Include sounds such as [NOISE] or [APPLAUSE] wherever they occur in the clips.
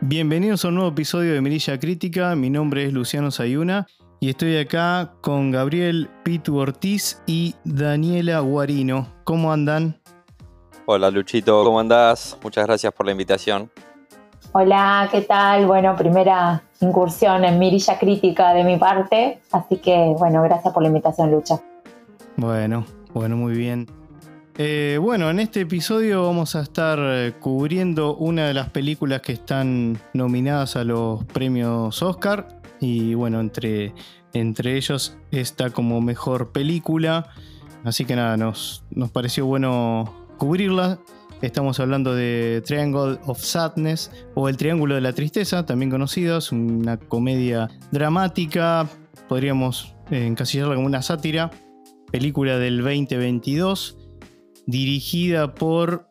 Bienvenidos a un nuevo episodio de Mirilla Crítica. Mi nombre es Luciano Sayuna y estoy acá con Gabriel Pitu Ortiz y Daniela Guarino. ¿Cómo andan? Hola Luchito, ¿cómo andás? Muchas gracias por la invitación. Hola, ¿qué tal? Bueno, primera incursión en Mirilla Crítica de mi parte, así que bueno, gracias por la invitación, Lucha. Bueno, bueno, muy bien. Eh, bueno, en este episodio vamos a estar eh, cubriendo una de las películas que están nominadas a los premios Oscar. Y bueno, entre, entre ellos está como mejor película. Así que nada, nos, nos pareció bueno cubrirla. Estamos hablando de Triangle of Sadness o El Triángulo de la Tristeza, también conocido. Es una comedia dramática, podríamos eh, encasillarla como una sátira. Película del 2022 dirigida por,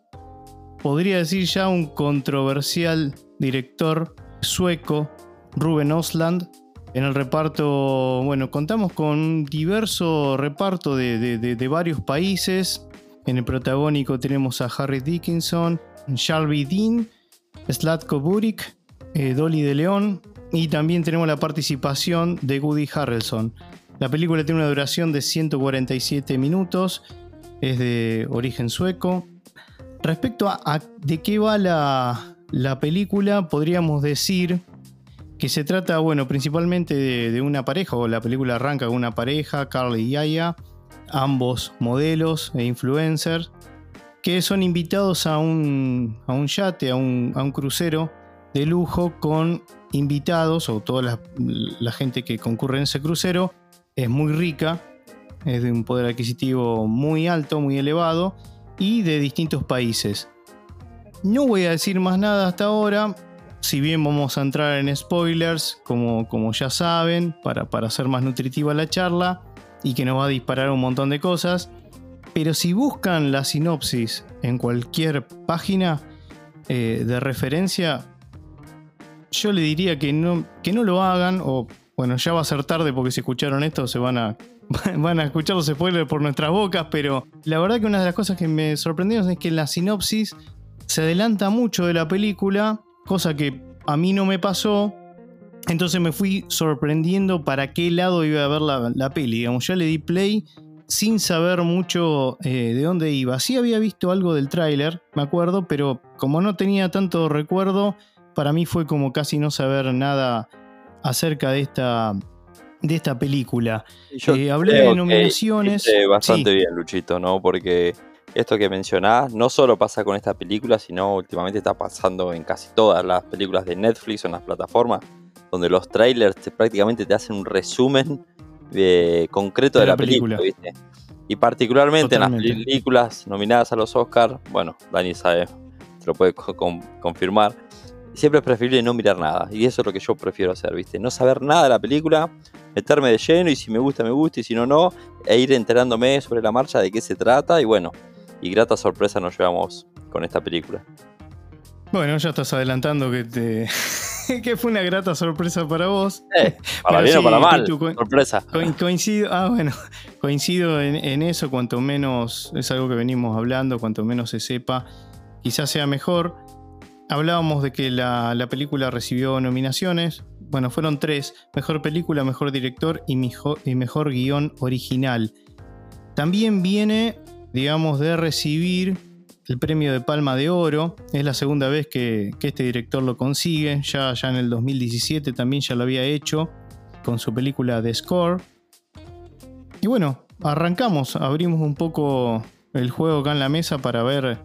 podría decir ya, un controversial director sueco, Ruben Osland. En el reparto, bueno, contamos con un diverso reparto de, varios países. En el protagónico tenemos a Harry Dickinson, Shelby Dean, Slatko Burik, eh, Dolly de León y también tenemos la participación de Woody Harrelson. La película tiene una duración de 147 minutos es de origen sueco. Respecto a, de qué va la, película, podríamos decir que se trata, bueno, principalmente de, una pareja, o la película arranca con una pareja, Carly y Yaya, ambos modelos e influencers, que son invitados a un, a un yate, a un, a un, crucero de lujo con invitados, o toda la, la gente que concurre en ese crucero, es muy rica es de un poder adquisitivo muy alto, muy elevado y de distintos países. No voy a decir más nada hasta ahora, si bien vamos a entrar en spoilers, como, como ya saben, para, para hacer más nutritiva la charla y que nos va a disparar un montón de cosas. Pero si buscan la sinopsis en cualquier página eh, de referencia, yo le diría que no, que no lo hagan, o bueno, ya va a ser tarde porque si escucharon esto se van a [LAUGHS] van a escuchar los spoilers por nuestras bocas, pero la verdad que una de las cosas que me sorprendieron es que la sinopsis se adelanta mucho de la película, cosa que a mí no me pasó. Entonces me fui sorprendiendo para qué lado iba a ver la, peli. Digamos, yo le di play sin saber mucho eh, de dónde iba. Sí había visto algo del tráiler, me acuerdo, pero como no tenía tanto recuerdo, para mí fue como casi no saber nada acerca de esta, de esta película. Eh, hablé de nominaciones. bastante bien, Luchito, ¿no? Porque esto que mencionás no solo pasa con esta película, sino últimamente está pasando en casi todas las películas de Netflix o en las plataformas, donde los trailers prácticamente te hacen un resumen de, concreto de, la, película, ¿viste? Y particularmente en las películas nominadas a los Oscars, bueno, Dani sabe, te lo puede confirmar, siempre es preferible no mirar nada. Y eso es lo que yo prefiero hacer, ¿viste? No saber nada de la película, meterme de lleno y si me gusta, me gusta y si no, no. E ir enterándome sobre la marcha de qué se trata y bueno, y grata sorpresa nos llevamos con esta película. Bueno, ya estás adelantando que te... [LAUGHS] que fue una grata sorpresa para vos. Eh, para [LAUGHS] bien o para mal, sorpresa. coincido, ah, bueno, [LAUGHS] coincido en, en, eso, cuanto menos es algo que venimos hablando, cuanto menos se sepa, quizás sea mejor. Hablábamos de que la, película recibió nominaciones. Bueno, fueron tres. Mejor película, mejor director y mejor, y mejor guion original. También viene, digamos, de recibir el premio de Palma de Oro. Es la segunda vez que, este director lo consigue. Ya, ya en el 2017 también ya lo había hecho con su película The Score. Y bueno, arrancamos, abrimos un poco el juego acá en la mesa para ver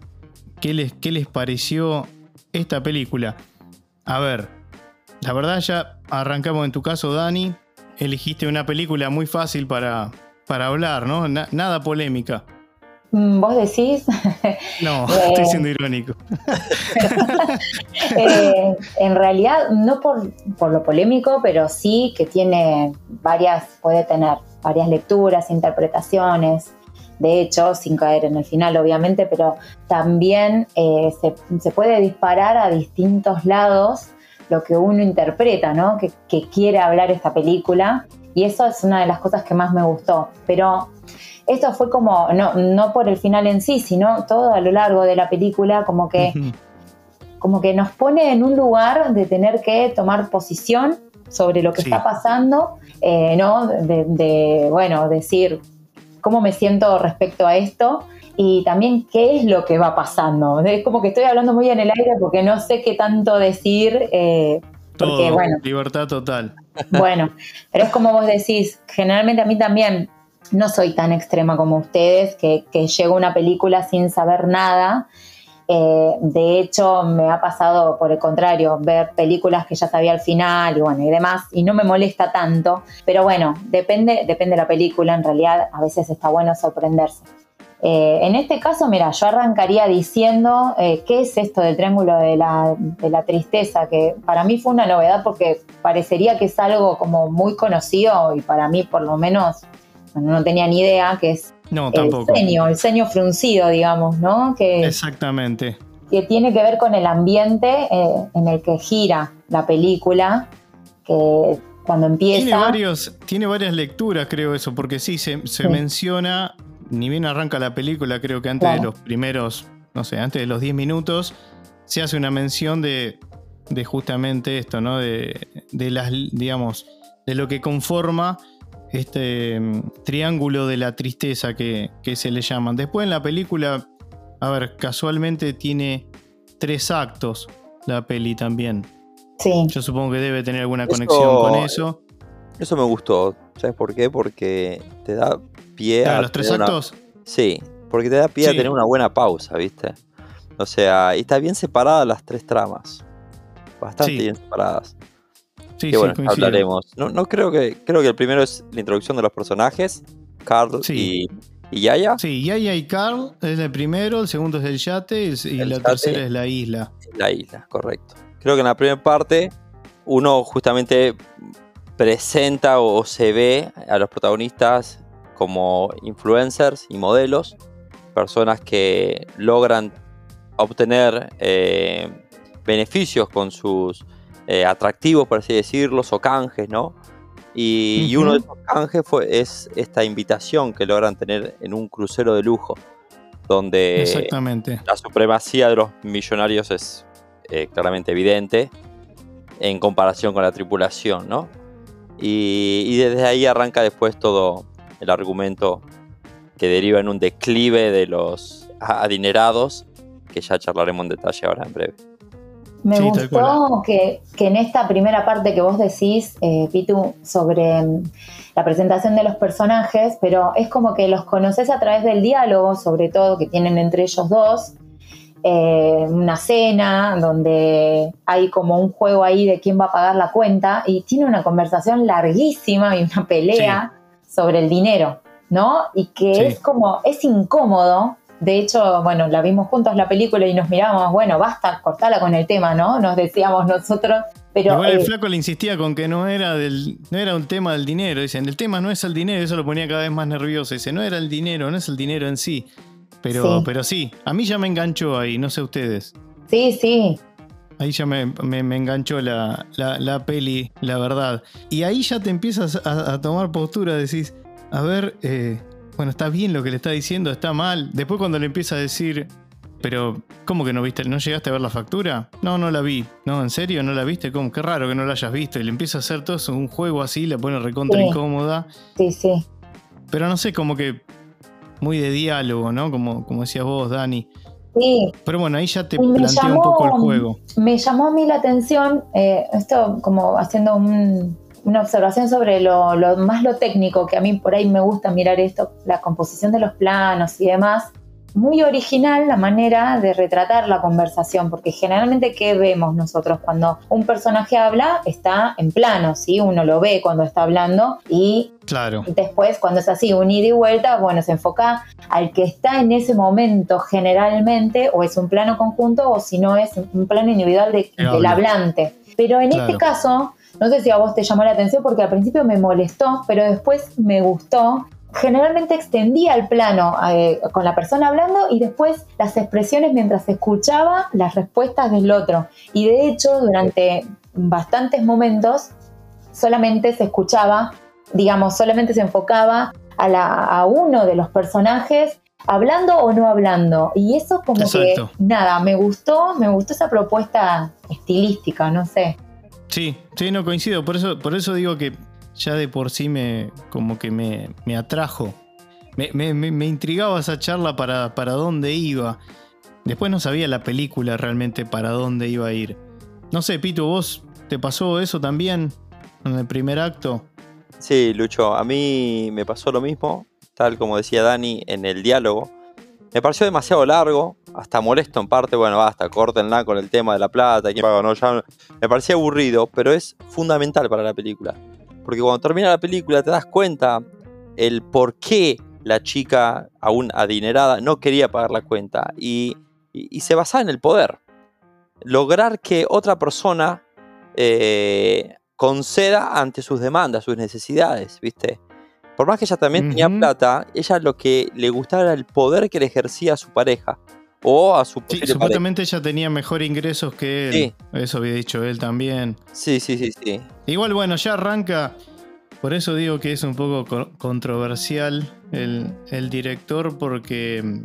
qué les, qué les pareció esta película. A ver, la verdad ya arrancamos en tu caso, Dani. Elegiste una película muy fácil para, para hablar, ¿no? nada polémica. Mm, ¿Vos decís? [LAUGHS] No, [LAUGHS] estoy siendo irónico. [LAUGHS] Eh, en realidad, no por, por, lo polémico, pero sí que tiene varias, puede tener varias lecturas, interpretaciones, de hecho, sin caer en el final, obviamente, pero también eh, se, se, puede disparar a distintos lados lo que uno interpreta, ¿no? Que, que quiere hablar esta película. Y eso es una de las cosas que más me gustó. Pero esto fue como, no, no por el final en sí, sino todo a lo largo de la película, como que, como que nos pone en un lugar de tener que tomar posición sobre lo que está pasando, eh, ¿no? De, bueno, decir cómo me siento respecto a esto y también qué es lo que va pasando. Es como que estoy hablando muy en el aire porque no sé qué tanto decir. Eh, porque, bueno, libertad total. Bueno, pero es como vos decís, generalmente a mí también no soy tan extrema como ustedes, que, llego a una película sin saber nada. Eh, de hecho, me ha pasado por el contrario, ver películas que ya sabía al final y bueno, y demás, y no me molesta tanto. Pero bueno, depende, depende de la película, en realidad a veces está bueno sorprenderse. Eh, en este caso, mira, yo arrancaría diciendo eh, qué es esto del triángulo de la, de la, tristeza, que para mí fue una novedad porque parecería que es algo como muy conocido y para mí por lo menos no tenía ni idea, que es no, tampoco. el ceño, el ceño fruncido, digamos, ¿no? Que, Exactamente. Que tiene que ver con el ambiente eh, en el que gira la película, que cuando empieza... Tiene, varios, tiene varias lecturas, creo eso, porque sí, se, menciona, ni bien arranca la película, creo que antes de los primeros, no sé, antes de los 10 minutos, se hace una mención de, de justamente esto, ¿no? De, de las, digamos, de lo que conforma este mm, triángulo de la tristeza que, se le llaman. Después en la película, a ver, casualmente tiene tres actos la peli también. Sí. Yo supongo que debe tener alguna conexión con eso. Eso me gustó. ¿Sabes por qué? Porque te da pie a. ¿Los tres actos? Sí, porque te da pie a tener una buena pausa, ¿viste? O sea, y está bien separadas las tres tramas. Bastante bien separadas. Sí, que bueno, hablaremos. No, no, creo que. Creo que el primero es la introducción de los personajes. Carl y, y, Yaya. Sí, Yaya y Carl es el primero, el segundo es el yate y, la tercera es la isla. La isla, correcto. Creo que en la primera parte uno justamente presenta o se ve a los protagonistas como influencers y modelos, personas que logran obtener eh, beneficios con sus eh, atractivos, por así decirlo, o canjes, ¿no? Y, uno de esos canjes fue, es esta invitación que logran tener en un crucero de lujo, donde Exactamente. la supremacía de los millonarios es eh, claramente evidente en comparación con la tripulación, ¿no? Y, desde ahí arranca después todo el argumento que deriva en un declive de los adinerados, que ya charlaremos en detalle ahora en breve. Me gustó que, en esta primera parte que vos decís, eh, Pitu, sobre mm, la presentación de los personajes, pero es como que los conoces a través del diálogo, sobre todo, que tienen entre ellos dos. Eh, una cena donde hay como un juego ahí de quién va a pagar la cuenta y tiene una conversación larguísima y una pelea sobre el dinero, ¿no? Y que es como, es incómodo de hecho, bueno, la vimos juntos la película y nos mirábamos, bueno, basta, cortala con el tema, ¿no? Nos decíamos nosotros. Pero, Igual el eh, flaco le insistía con que no era del, no era un tema del dinero. Dicen, el tema no es el dinero, eso lo ponía cada vez más nervioso. Dice, no era el dinero, no es el dinero en sí. Pero sí, pero sí a mí ya me enganchó ahí, no sé ustedes. Sí, sí. Ahí ya me, enganchó la, peli, la verdad. Y ahí ya te empiezas a, tomar postura, decís, a ver, eh, bueno, está bien lo que le está diciendo, está mal. Después cuando le empieza a decir, pero ¿cómo que no viste? ¿No llegaste a ver la factura? No, no la vi. No, ¿en serio? ¿No la viste? ¿Cómo? Qué raro que no la hayas visto. Y le empieza a hacer todo eso, un juego así, la pone recontra incómoda. Sí, sí. Pero no sé, como que muy de diálogo, ¿no? Como, como decías vos, Dani. Sí. Pero bueno, ahí ya te plantea un poco el juego. Me llamó a mí la atención, eh, esto como haciendo un, una observación sobre lo, más lo técnico, que a mí por ahí me gusta mirar esto, la composición de los planos y demás. muy original la manera de retratar la conversación, porque generalmente ¿qué vemos nosotros cuando un personaje habla? Está en plano, ¿sí? Uno lo ve cuando está hablando y claro. después cuando es así, un ida y vuelta, bueno, se enfoca al que está en ese momento generalmente, o es un plano conjunto, o si no es un plano individual del hablante. Pero en este caso, no sé si a vos te llamó la atención porque al principio me molestó, pero después me gustó generalmente extendía el plano eh, con la persona hablando y después las expresiones mientras escuchaba las respuestas del otro. Y de hecho, durante bastantes momentos solamente se escuchaba, digamos, solamente se enfocaba a, la, a uno de los personajes hablando o no hablando. Y eso como que, nada, me gustó, me gustó esa propuesta estilística, no sé. Sí, sí, no coincido. Por eso, por eso digo que ya de por sí me como que me, atrajo. Me, intrigaba esa charla para, para dónde iba. Después no sabía la película realmente para dónde iba a ir. No sé, Pito, ¿vos te pasó eso también en el primer acto? Sí, Lucho, a mí me pasó lo mismo, tal como decía Dani en el diálogo. Me pareció demasiado largo, hasta molesto en parte, bueno, basta, córtenla con el tema de la plata, quién paga, no, ya me parecía aburrido, pero es fundamental para la película. Porque cuando termina la película te das cuenta el por qué la chica, aún adinerada, no quería pagar la cuenta. Y, se basaba en el poder. Lograr que otra persona eh, conceda ante sus demandas, sus necesidades, ¿viste? Por más que ella también tenía plata, ella lo que le gustaba era el poder que le ejercía a su pareja. O a su Sí, supuestamente ella tenía mejor ingresos que él. Eso había dicho él también. Sí, sí, sí, sí. Igual, bueno, ya arranca. Por eso digo que es un poco controversial el, el director, porque mm,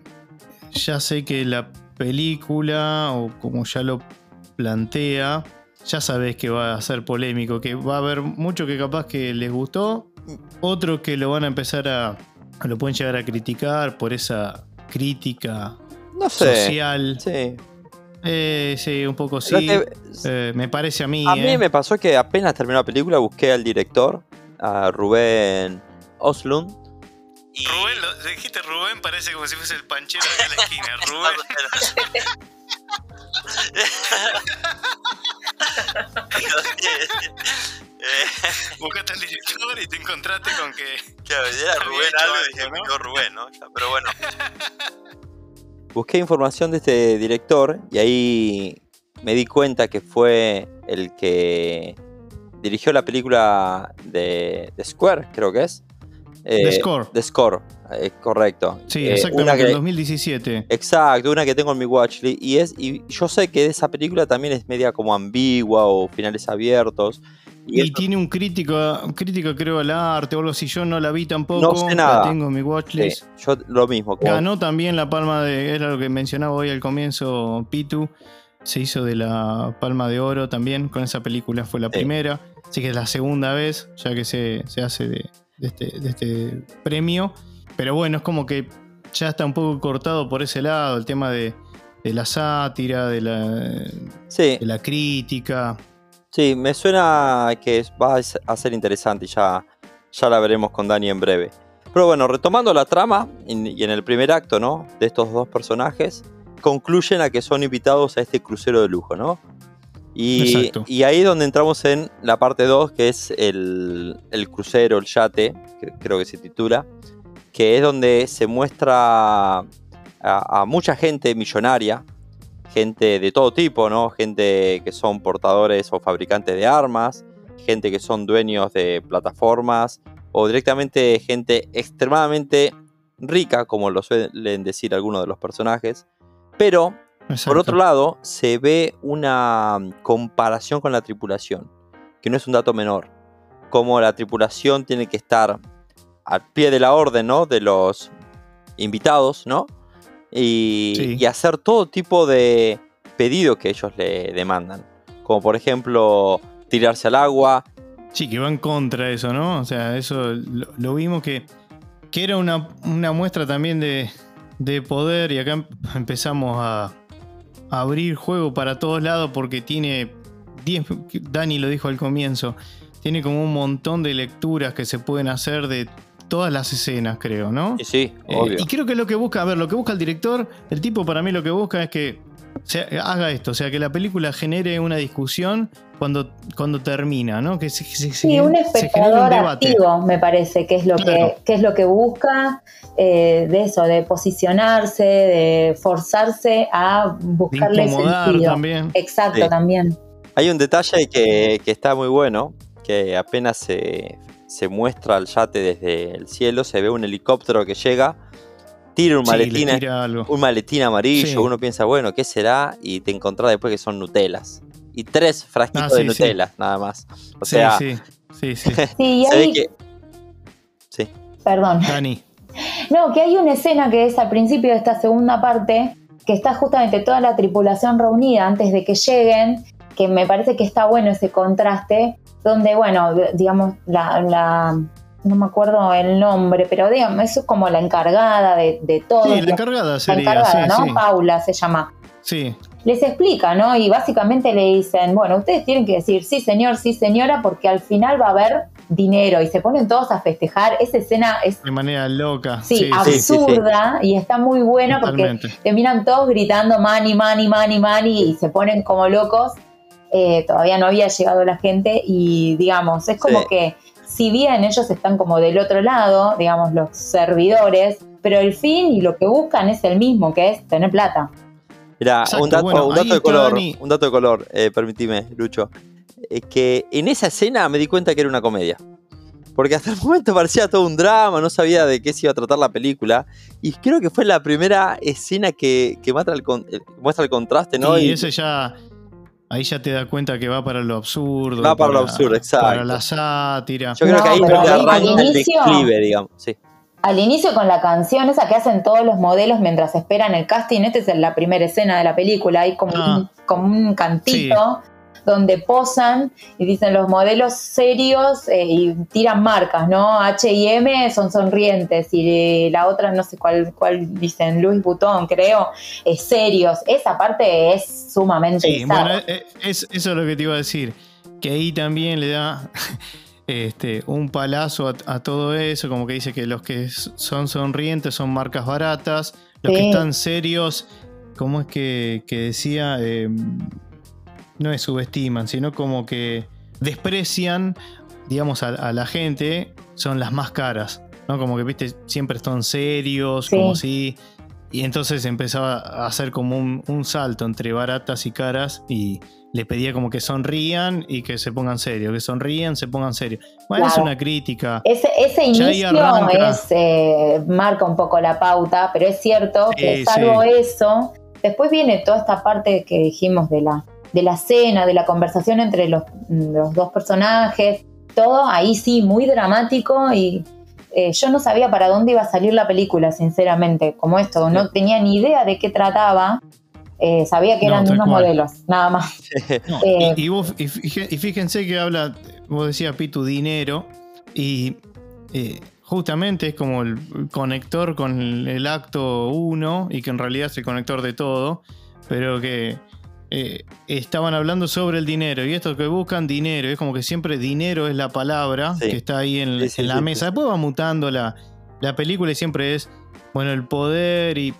ya sé que la película, o como ya lo plantea, ya sabes que va a ser polémico, que va a haber mucho que capaz que les gustó, otro que lo van a empezar a. lo pueden llegar a criticar por esa crítica no sé. social. Sí. Eh, sí, un poco sí. Eh, me parece a mí. A mí eh. me pasó que apenas terminó la película busqué al director, a Rubén Oslund. Y... Rubén, lo, dijiste Rubén, parece como si fuese el panchero de la esquina. [LAUGHS] Rubén. [LAUGHS] [LAUGHS] Buscaste al director y te encontraste con que. Claro, era Rubén algo y dije, ¿no? Rubén, ¿no? Pero bueno. [LAUGHS] busqué información de este director y ahí me di cuenta que fue el que dirigió la película de, Square, creo que es. The eh, Score. The Score, es eh, correcto. Sí, eh, exactamente, en 2017. Exacto, una que tengo en mi watchlist. Y, es, y yo sé que esa película también es media como ambigua o finales abiertos. Y, tiene un crítico, un crítico creo al arte o algo así. Yo no la vi tampoco. No sé nada. La tengo en mi watchlist. yo lo mismo. Ganó también la palma de. Era lo que mencionaba hoy al comienzo Pitu. Se hizo de la palma de oro también. Con esa película fue la primera. Así que es la segunda vez ya que se, hace de, este, de este premio. Pero bueno, es como que ya está un poco cortado por ese lado. El tema de, la sátira, de la, de la crítica. Sí, me suena que va a ser interesante y ya, ya la veremos con Dani en breve. Pero bueno, retomando la trama y en el primer acto, ¿no? De estos dos personajes, concluyen a que son invitados a este crucero de lujo, ¿no? Y, y ahí es donde entramos en la parte 2, que es el, crucero, el yate, que creo que se titula, que es donde se muestra a mucha gente millonaria, gente de todo tipo, ¿no? Gente que son portadores o fabricantes de armas, gente que son dueños de plataformas o directamente gente extremadamente rica, como lo suelen decir algunos de los personajes. Pero, por otro lado, se ve una comparación con la tripulación, que no es un dato menor. Como la tripulación tiene que estar al pie de la orden, ¿no? De los invitados, ¿no? Y, hacer todo tipo de pedido que ellos le demandan. Como por ejemplo tirarse al agua. Sí, que va en contra de eso, ¿no? O sea, eso lo, vimos que, que era una, muestra también de, poder y acá em, [LAUGHS] empezamos a, abrir juego para todos lados porque tiene 10, Dani lo dijo al comienzo, tiene como un montón de lecturas que se pueden hacer de todas las escenas, creo, ¿no? Sí, sí, eh, obvio. y creo que lo que busca, a ver, lo que busca el director, el tipo para mí lo que busca es que haga esto, o sea, que la película genere una discusión cuando, cuando termina, ¿no? Que se, sí, un espectador activo, me parece, que es lo, que, es lo que busca eh, de eso, de posicionarse, de forzarse a buscarle sentido. También. Exacto, también. Hay un detalle que, está muy bueno, que apenas se, se muestra el yate desde el cielo, se ve un helicóptero que llega tira un maletín, un maletín amarillo, uno piensa, bueno, ¿qué será? Y te encontrás después que son Nutelas. Y tres frasquitos ah, de Nutella, nada más. O sea, sí, sí, sí. [LAUGHS] sí, sí. Perdón. Dani. No, que hay una escena que es al principio de esta segunda parte, que está justamente toda la tripulación reunida antes de que lleguen, que me parece que está bueno ese contraste, donde, bueno, digamos, la no me acuerdo el nombre, pero digamos, eso es como la encargada de, todo. Sí, la encargada sería. La encargada, ¿no? Paula se llama. Sí. Les explica, ¿no? Y básicamente le dicen, bueno, ustedes tienen que decir sí, señor, sí, señora, porque al final va a haber dinero y se ponen todos a festejar. Esa escena es... De manera loca. Sí, absurda y está muy buena porque terminan todos gritando money, money, money, money y se ponen como locos. Eh, todavía no había llegado la gente y digamos, es como que si bien ellos están como del otro lado, digamos, los servidores, pero el fin y lo que buscan es el mismo, que es tener plata. Mira, un dato, de color, un dato de color, eh, permitime, Lucho. Es que en esa escena me di cuenta que era una comedia. Porque hasta el momento [LAUGHS] parecía todo un drama, no sabía de qué se iba a tratar la película. Y creo que fue la primera escena que, muestra, el, muestra el contraste, ¿no? y ese ya ahí ya te da cuenta que va para lo absurdo. Va para, lo absurdo, exacto. Para la sátira. Yo creo que ahí arranca el declive, digamos. Sí. Al inicio con la canción esa que hacen todos los modelos mientras esperan el casting, esta es la primera escena de la película, hay como, ah. un, como un cantito donde posan y dicen los modelos serios eh, y tiran marcas, ¿no? H&M son sonrientes y la otra no sé cuál, cuál dicen, Louis Vuitton creo, es serios. Esa parte es sumamente Sí, bueno, eh, es, eso es lo que te iba a decir, que ahí también le da... [LAUGHS] Este, un palazo a, todo eso, como que dice que los que son sonrientes son marcas baratas, los que están serios, ¿cómo es que, decía? Em, no es subestiman, sino como que desprecian, digamos, a, la gente, son las más caras. ¿no? Como que, viste, siempre están serios, como si. Y entonces empezaba a hacer como un, salto entre baratas y caras y le pedía como que sonrían y que se pongan serios, que sonrían, se pongan serios. Bueno, es una crítica. Ese, ese inicio es, eh, marca un poco la pauta, pero es cierto que salvo eso, después viene toda esta parte que dijimos de la de la cena, de la conversación entre los, dos personajes, todo ahí sí, muy dramático y eh, yo no sabía para dónde iba a salir la película, sinceramente, como esto, no tenía ni idea de qué trataba. Eh, sabía que eran unos modelos, nada más. [LAUGHS] Eh, y, fíjense que habla, vos decías Pitu, dinero, y justamente es como el conector con el acto 1, y que en realidad es el conector de todo, pero que eh, estaban hablando sobre el dinero y esto que buscan dinero, es como que siempre dinero es la palabra que está ahí en, la mesa. Después va mutando la, la película y siempre es, bueno, el poder y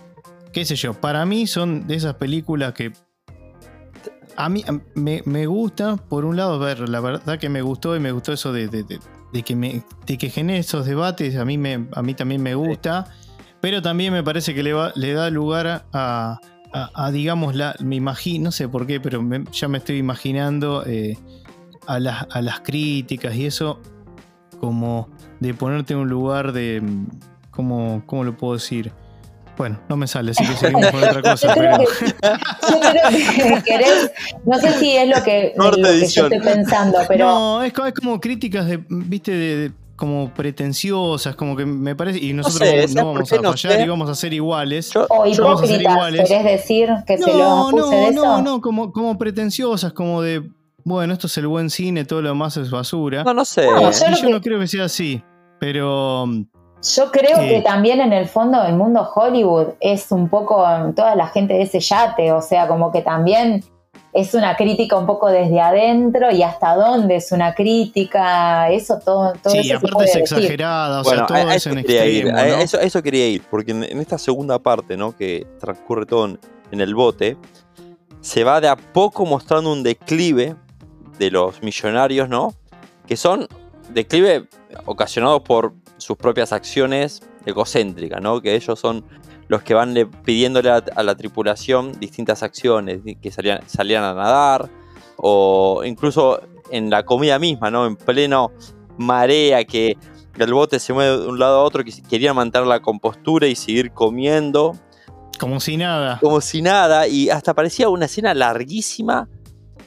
qué sé yo. Para mí son de esas películas que a mí me, gusta, por un lado, ver, la verdad que me gustó y me gustó eso de, que, me, que genere esos debates, a mí, me, a mí también me gusta, pero también me parece que le, va, le da lugar a a, digamos, la, me imagino, no sé por qué, pero ya me estoy imaginando eh, a, las, a las críticas y eso como de ponerte en un lugar de, ¿cómo, cómo lo puedo decir? Bueno, no me sale, así que seguimos con otra cosa. pero... yo creo que querés, no sé si es lo que, lo que yo estoy pensando, pero... No, es, es como críticas de, viste, de como pretenciosas, como que me parece, y nosotros no, vamos a fallar y vamos a ser iguales. o hipócritas, ¿querés decir que se lo no, de eso? No, no, como, como pretenciosas, como de, bueno, esto es el buen cine, todo lo demás es basura. No, no sé. yo, no creo que sea así, pero... Yo creo que también en el fondo el mundo Hollywood es un poco toda la gente de ese yate, o sea, como que también es una crítica un poco desde adentro y hasta dónde es una crítica, eso todo, todo sí, aparte es exagerada, o sea, todo es en extremo, ¿no? eso, eso, quería ir, porque en, esta segunda parte, ¿no? Que transcurre todo en, el bote, se va de a poco mostrando un declive de los millonarios, ¿no? Que son declive ocasionados por sus propias acciones egocéntricas, ¿no? Que ellos son los que van pidiéndole a, la tripulación distintas acciones, que salían, salían a nadar, o incluso en la comida misma, ¿no? En pleno marea, que el bote se mueve de un lado a otro, que querían mantener la compostura y seguir comiendo. Como si nada. Como si nada, y hasta parecía una escena larguísima,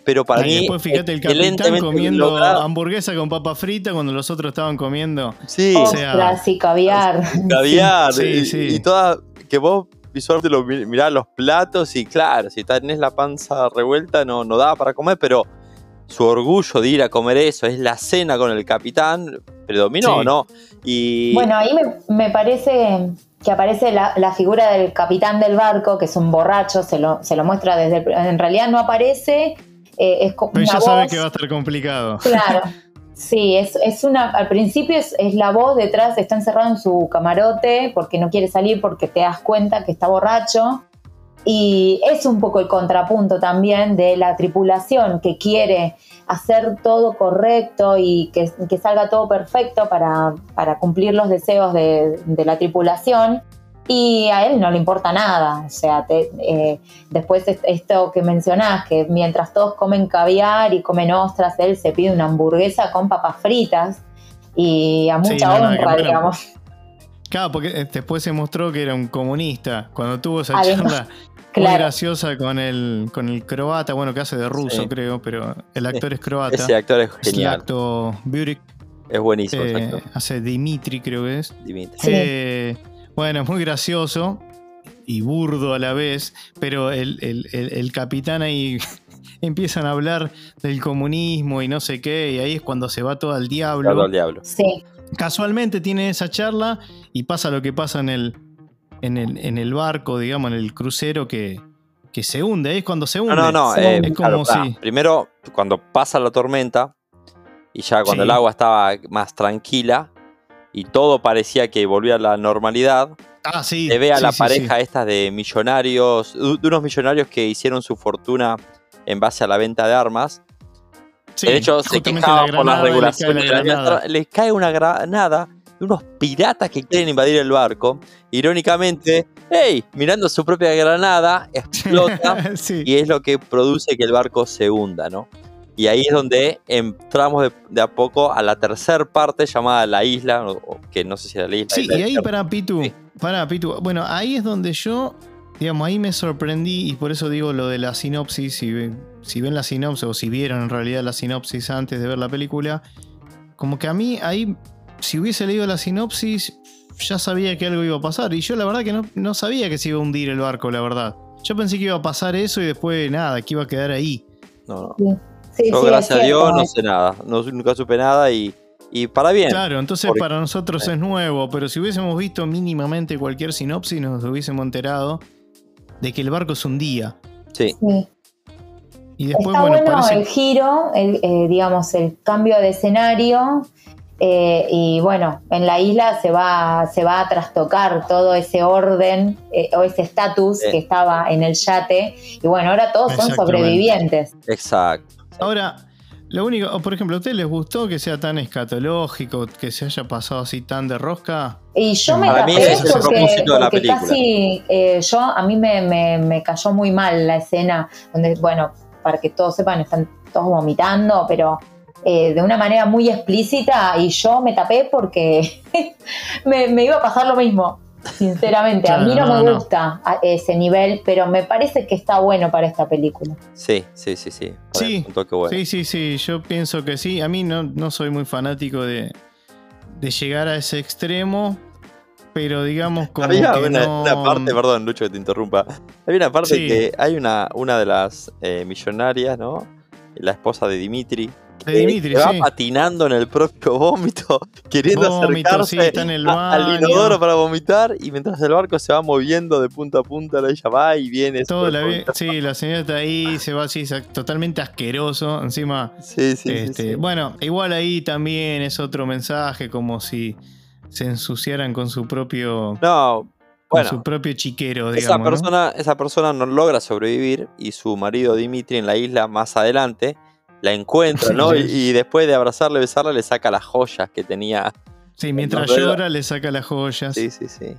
pero para mí. Después fíjate el capitán comiendo hamburguesa con papa frita cuando los otros estaban comiendo. Sí, o sea, y caviar. [LAUGHS] Caviar, sí, sí. y toda que vos visualmente lo mirás los platos y claro, si tenés la panza revuelta no, no daba para comer, pero su orgullo de ir a comer eso, es la cena con el capitán, predominó, ¿no? Y... Bueno, ahí me, parece que aparece la, figura del capitán del barco, que es un borracho, se lo, se lo muestra desde... en realidad no aparece, eh, es Pero ya sabe que va a estar complicado. [LAUGHS] Claro. Sí, es, es una, al principio es, la voz detrás, está encerrado en su camarote porque no quiere salir porque te das cuenta que está borracho. Y es un poco el contrapunto también de la tripulación que quiere hacer todo correcto y que, salga todo perfecto para, cumplir los deseos de, de la tripulación y a él no le importa nada. O sea, eh, después esto que mencionás, que mientras todos comen caviar y comen ostras, él se pide una hamburguesa con papas fritas y a mucha honra, digamos. [LAUGHS] Claro, porque eh, después se mostró que era un comunista. Cuando tuvo esa charla [LAUGHS] muy graciosa con el, con el croata, bueno, que hace de ruso, creo, pero el actor es croata. Ese actor es genial. Es buenísimo. Eh, hace Dimitri, creo que es. Dimitri. Bueno, es muy gracioso y burdo a la vez, pero el, capitán ahí [LAUGHS] empiezan a hablar del comunismo y no sé qué, y ahí es cuando se va todo al diablo. Todo al diablo. Sí. Casualmente tiene esa charla y pasa lo que pasa en el, en el, barco, digamos, en el crucero que, se hunde. Ahí es cuando se hunde. No, no, no. Eh, como si... Primero, cuando pasa la tormenta y ya cuando el agua estaba más tranquila, y todo parecía que volvía a la normalidad. Ah, sí. Se ve a la pareja esta de millonarios, de unos millonarios que hicieron su fortuna en base a la venta de armas. de hecho, se quejaban por las regulaciones. Les cae, una granada de unos piratas que quieren invadir el barco. Irónicamente, hey, mirando su propia granada, [LAUGHS] explota y es lo que produce que el barco se hunda, ¿no? Y ahí es donde entramos de, a poco a la tercera parte llamada La Isla, que no sé si era la isla. Sí, y ahí para Pitu, para Pitu, bueno, ahí es donde yo, digamos, ahí me sorprendí y por eso digo lo de la sinopsis, si ven, si ven la sinopsis o si vieron en realidad la sinopsis antes de ver la película, como que a mí ahí, si hubiese leído la sinopsis, ya sabía que algo iba a pasar y yo la verdad que no, no sabía que se iba a hundir el barco, la verdad. Yo pensé que iba a pasar eso y después nada, que iba a quedar ahí. No, no. Yo, gracias a Dios, no sé nada. nunca supe nada y, para bien. Claro, entonces para nosotros es nuevo, pero si hubiésemos visto mínimamente cualquier sinopsis, nos hubiésemos enterado de que el barco es un día. Sí. Y después, Está bueno, el giro, el, eh, digamos, el cambio de escenario. Eh, y bueno, en la isla se va, se va a trastocar todo ese orden eh, o ese estatus que estaba en el yate. Y bueno, ahora todos son sobrevivientes. Exacto. Ahora, lo único, por ejemplo, ¿a ustedes les gustó que sea tan escatológico, que se haya pasado así tan de rosca? Y yo me tapé porque, casi eh, yo, a mí me, cayó muy mal la escena, donde, bueno, para que todos sepan, están todos vomitando, pero eh, de una manera muy explícita y yo me tapé porque [LAUGHS] me, me iba a pasar lo mismo. Sinceramente, a mí no, me gusta ese nivel, pero me parece que está bueno para esta película. Sí, sí, sí, sí. Sí, sí, sí, sí, yo pienso que sí. A mí no, no soy muy fanático de, de llegar a ese extremo, pero digamos como Había una, parte, perdón Lucho que te interrumpa, hay una parte que hay una, una de las eh, millonarias, ¿no? La esposa de Dimitri, Dimitri, va patinando en el propio vómito, [LAUGHS] queriendo acercarse al inodoro para vomitar, y mientras el barco se va moviendo de punta a punta, ella va y viene. Todo la, sí, la señora está ahí, se va así, totalmente asqueroso. Encima. Sí, sí, este, Bueno, igual ahí también es otro mensaje, como si se ensuciaran con su propio. No, con su propio chiquero, digamos. Esa persona, ¿no? esa persona no logra sobrevivir y su marido Dimitri en la isla más adelante la encuentra, ¿no? y, después de abrazarle, besarla, le saca las joyas que tenía. Sí, mientras llora, le saca las joyas. Sí, sí, sí.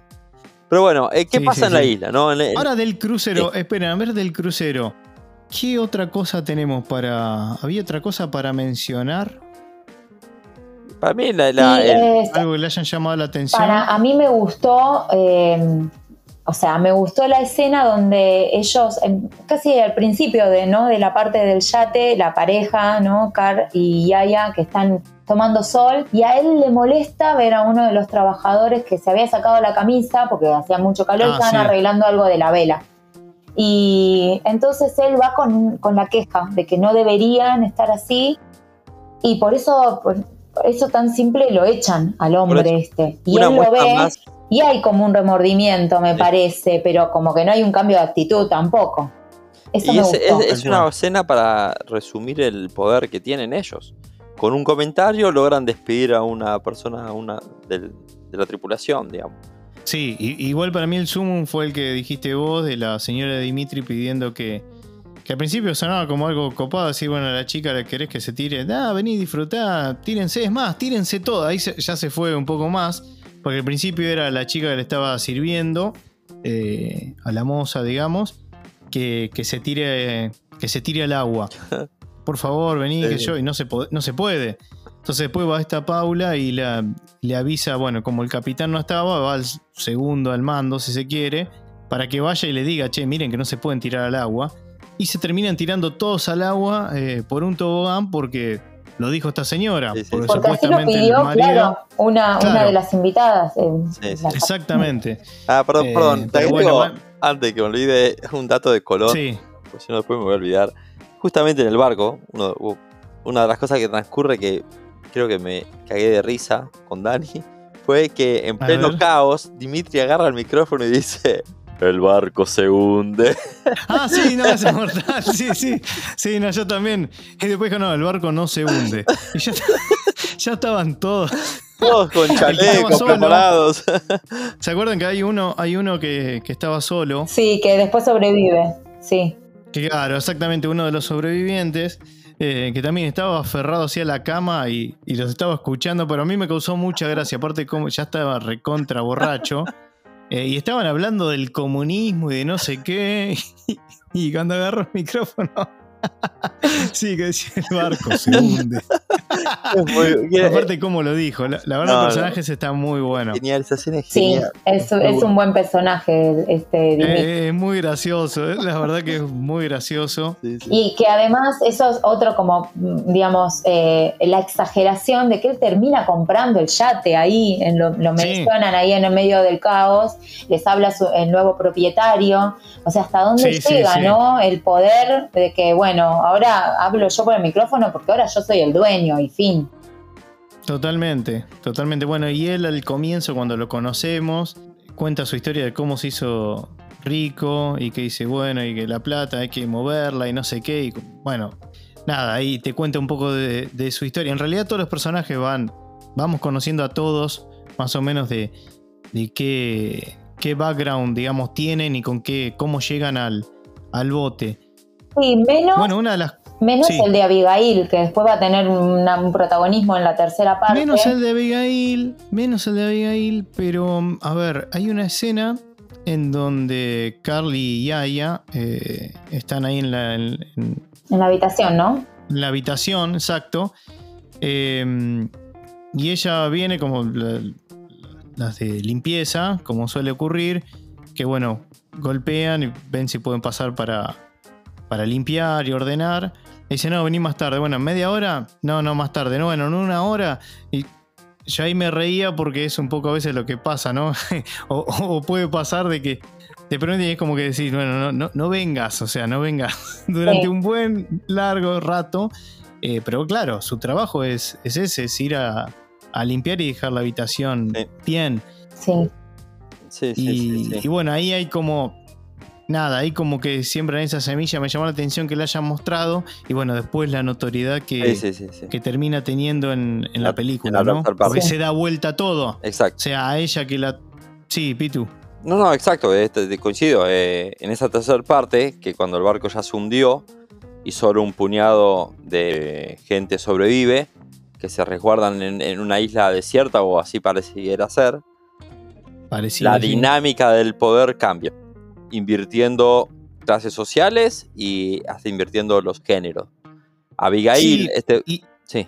Pero bueno, eh, ¿qué pasa en la isla? ¿no? Ahora del crucero, esperen, a ver del crucero. ¿Qué otra cosa tenemos para. ¿Había otra cosa para mencionar? Para mí, la, algo que le hayan llamado la atención. Para, a mí me gustó. Eh, o sea, me gustó la escena donde ellos, casi al principio de, ¿no? de la parte del yate, la pareja, ¿no? Car y Yaya, que están tomando sol, y a él le molesta ver a uno de los trabajadores que se había sacado la camisa porque hacía mucho calor y ah, estaban arreglando algo de la vela. Y entonces él va con, con, la queja de que no deberían estar así, y por eso, por eso tan simple lo echan al hombre este. Y él lo ve. Y hay como un remordimiento, me parece, pero como que no hay un cambio de actitud tampoco. Eso y es, una escena para resumir el poder que tienen ellos. Con un comentario logran despedir a una persona una de la tripulación, digamos. Sí, igual para mí el zoom fue el que dijiste vos de la señora Dimitri pidiendo que, que al principio sonaba como algo copado, así, bueno, a la chica le querés que se tire, ah, vení, disfrutá, tírense, es más, tírense todo, ahí ya se fue un poco más. Porque al principio era la chica que le estaba sirviendo eh, a la moza, digamos, que, se tire que se tire al agua. [LAUGHS] Por favor, vení, que yo. Y no se, no se puede. Entonces después va esta Paula y le avisa, bueno, como el capitán no estaba, va al segundo al mando, si se quiere, para que vaya y le diga, che, miren que no se pueden tirar al agua. Y se terminan tirando todos al agua eh, por un tobogán porque lo dijo esta señora. Porque, así lo pidió, claro, una, una, de las invitadas. Exactamente. Ah, perdón, eh, perdón. antes que me olvide, un dato de Colón. Sí. Pues si no, después me voy a olvidar. Justamente en el barco, una de las cosas que transcurre que creo que me cagué de risa con Dani fue que en pleno caos, Dimitri agarra el micrófono y dice: el barco se hunde. [LAUGHS] Ah, sí, no, es mortal. Sí, sí. Sí, no, yo también. Y después dijo, no, el barco no se hunde. Y ya, [LAUGHS] ya estaban todos. Todos con [LAUGHS] chalecos preparados. ¿Se acuerdan que hay uno, hay uno que, que, estaba solo? Sí, que después sobrevive. Sí. claro, exactamente, uno de los sobrevivientes. Eh, que también estaba aferrado hacia la cama y, y, los estaba escuchando, pero a mí me causó mucha gracia. Aparte, como ya estaba recontra borracho. Eh, y estaban hablando del comunismo y de no sé qué. [LAUGHS] Y, cuando agarró el micrófono, sí, que decía el barco se hunde. Aparte, cómo lo dijo. La, verdad, el personaje está muy bueno. Genial, esa escena es Sí, es, un buen personaje. Este, eh, es muy gracioso, eh, la verdad que es muy gracioso. Y que además, eso es otro, como, digamos, eh, la exageración de que él termina comprando el yate ahí, en lo, mencionan ahí en el medio del caos, les habla el nuevo propietario. O sea, hasta dónde llega, ¿no? El poder de que, bueno, ahora hablo yo por el micrófono porque ahora yo soy el dueño y fin. Totalmente, totalmente. Bueno, y él al comienzo, cuando lo conocemos, cuenta su historia de cómo se hizo rico y que dice, bueno, y que la plata hay que moverla y no sé qué. Y bueno, nada, ahí te cuenta un poco de, su historia. En realidad todos los personajes van, vamos conociendo a todos más o menos de, de qué, qué background, digamos, tienen y con qué, cómo llegan al, al bote. Sí, menos. Bueno, una de las Menos el de Abigail, que después va a tener un protagonismo en la tercera parte. Menos el de Abigail, menos el de Abigail, pero a ver, hay una escena en donde Carly y Aya eh, están ahí en la, en, la habitación, ¿no? En la habitación, exacto. Em, y ella viene como las de limpieza, como suele ocurrir, que bueno, golpean y ven si pueden pasar para, para limpiar y ordenar dice, no, vení más tarde. Bueno, media hora? No, no, más tarde. No, bueno, en una hora. Y yo ahí me reía porque es un poco a veces lo que pasa, ¿no? [LAUGHS] o, puede pasar de que de pronto es como que decís, bueno, no, no, vengas, o sea, no vengas [LAUGHS] durante un buen largo rato. Eh, pero claro, su trabajo es, es ese, es ir a, limpiar y dejar la habitación bien. Sí. Sí, sí, y, bueno, ahí hay como nada, ahí como que siembran esa semilla, me llamó la atención que la hayan mostrado y bueno, después la notoriedad que, que termina teniendo en, la, película, ¿no? Porque se da vuelta todo. Exacto. O sea, a ella que la... Sí, Pitu. No, no, exacto, este, coincido. Eh, en esa tercera parte, que cuando el barco ya se hundió y solo un puñado de gente sobrevive, que se resguardan en, una isla desierta o así pareciera ser, la dinámica del poder cambia invirtiendo clases sociales y hasta invirtiendo los géneros. Abigail, este. sí.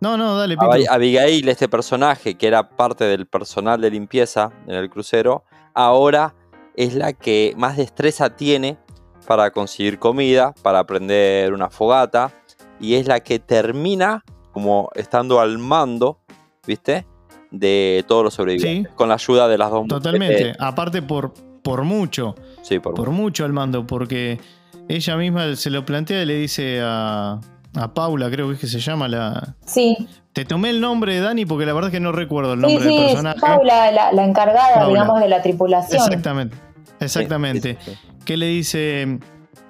No, no, dale, Abigail, este personaje que era parte del personal de limpieza en el crucero, ahora es la que más destreza tiene para conseguir comida, para prender una fogata, y es la que termina como estando al mando, ¿viste? De todos los sobrevivientes, con la ayuda de las dos Totalmente, aparte por, por mucho. Sí, por, mucho al mando, porque ella misma se lo plantea y le dice a, a Paula, creo que es que se llama la. Sí. Te tomé el nombre de Dani porque la verdad es que no recuerdo el nombre del personaje. Sí, Paula, la, encargada, digamos, de la tripulación. Exactamente. Exactamente. que le dice: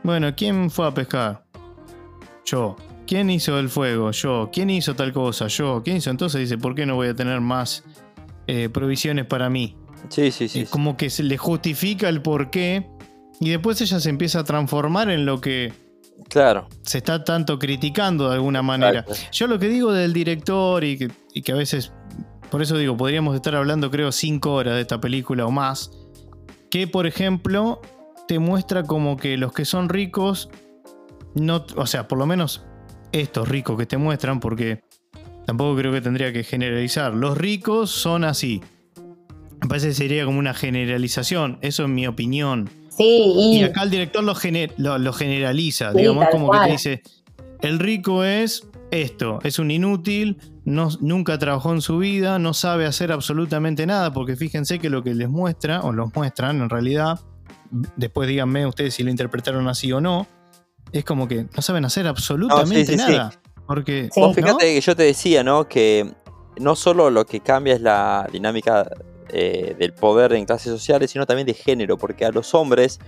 Bueno, ¿quién fue a pescar? Yo. ¿Quién hizo el fuego? Yo. ¿Quién hizo tal cosa? Yo. ¿Quién hizo? Entonces dice: ¿Por qué no voy a tener más eh, provisiones para mí? Sí, sí, sí. como que se le justifica el porqué. Y después ella se empieza a transformar en lo que. Claro. Se está tanto criticando de alguna manera. Yo lo que digo del director y que, a veces. Por eso digo, podríamos estar hablando, creo, cinco horas de esta película o más. Que, por ejemplo, te muestra como que los que son ricos. No, o sea, por lo menos estos ricos que te muestran, porque tampoco creo que tendría que generalizar. Los ricos son así. Me parece que sería como una generalización, eso es mi opinión. Sí, y, acá el director lo, lo, generaliza, digamos, como que te dice, el rico es esto, es un inútil, no, nunca trabajó en su vida, no sabe hacer absolutamente nada, porque fíjense que lo que les muestra, o los muestran en realidad, después díganme ustedes si lo interpretaron así o no, es como que no saben hacer absolutamente nada. Porque, Vos fíjate que yo te decía, ¿no? Que no solo lo que cambia es la dinámica eh, del poder en clases sociales, sino también de género, porque a los hombres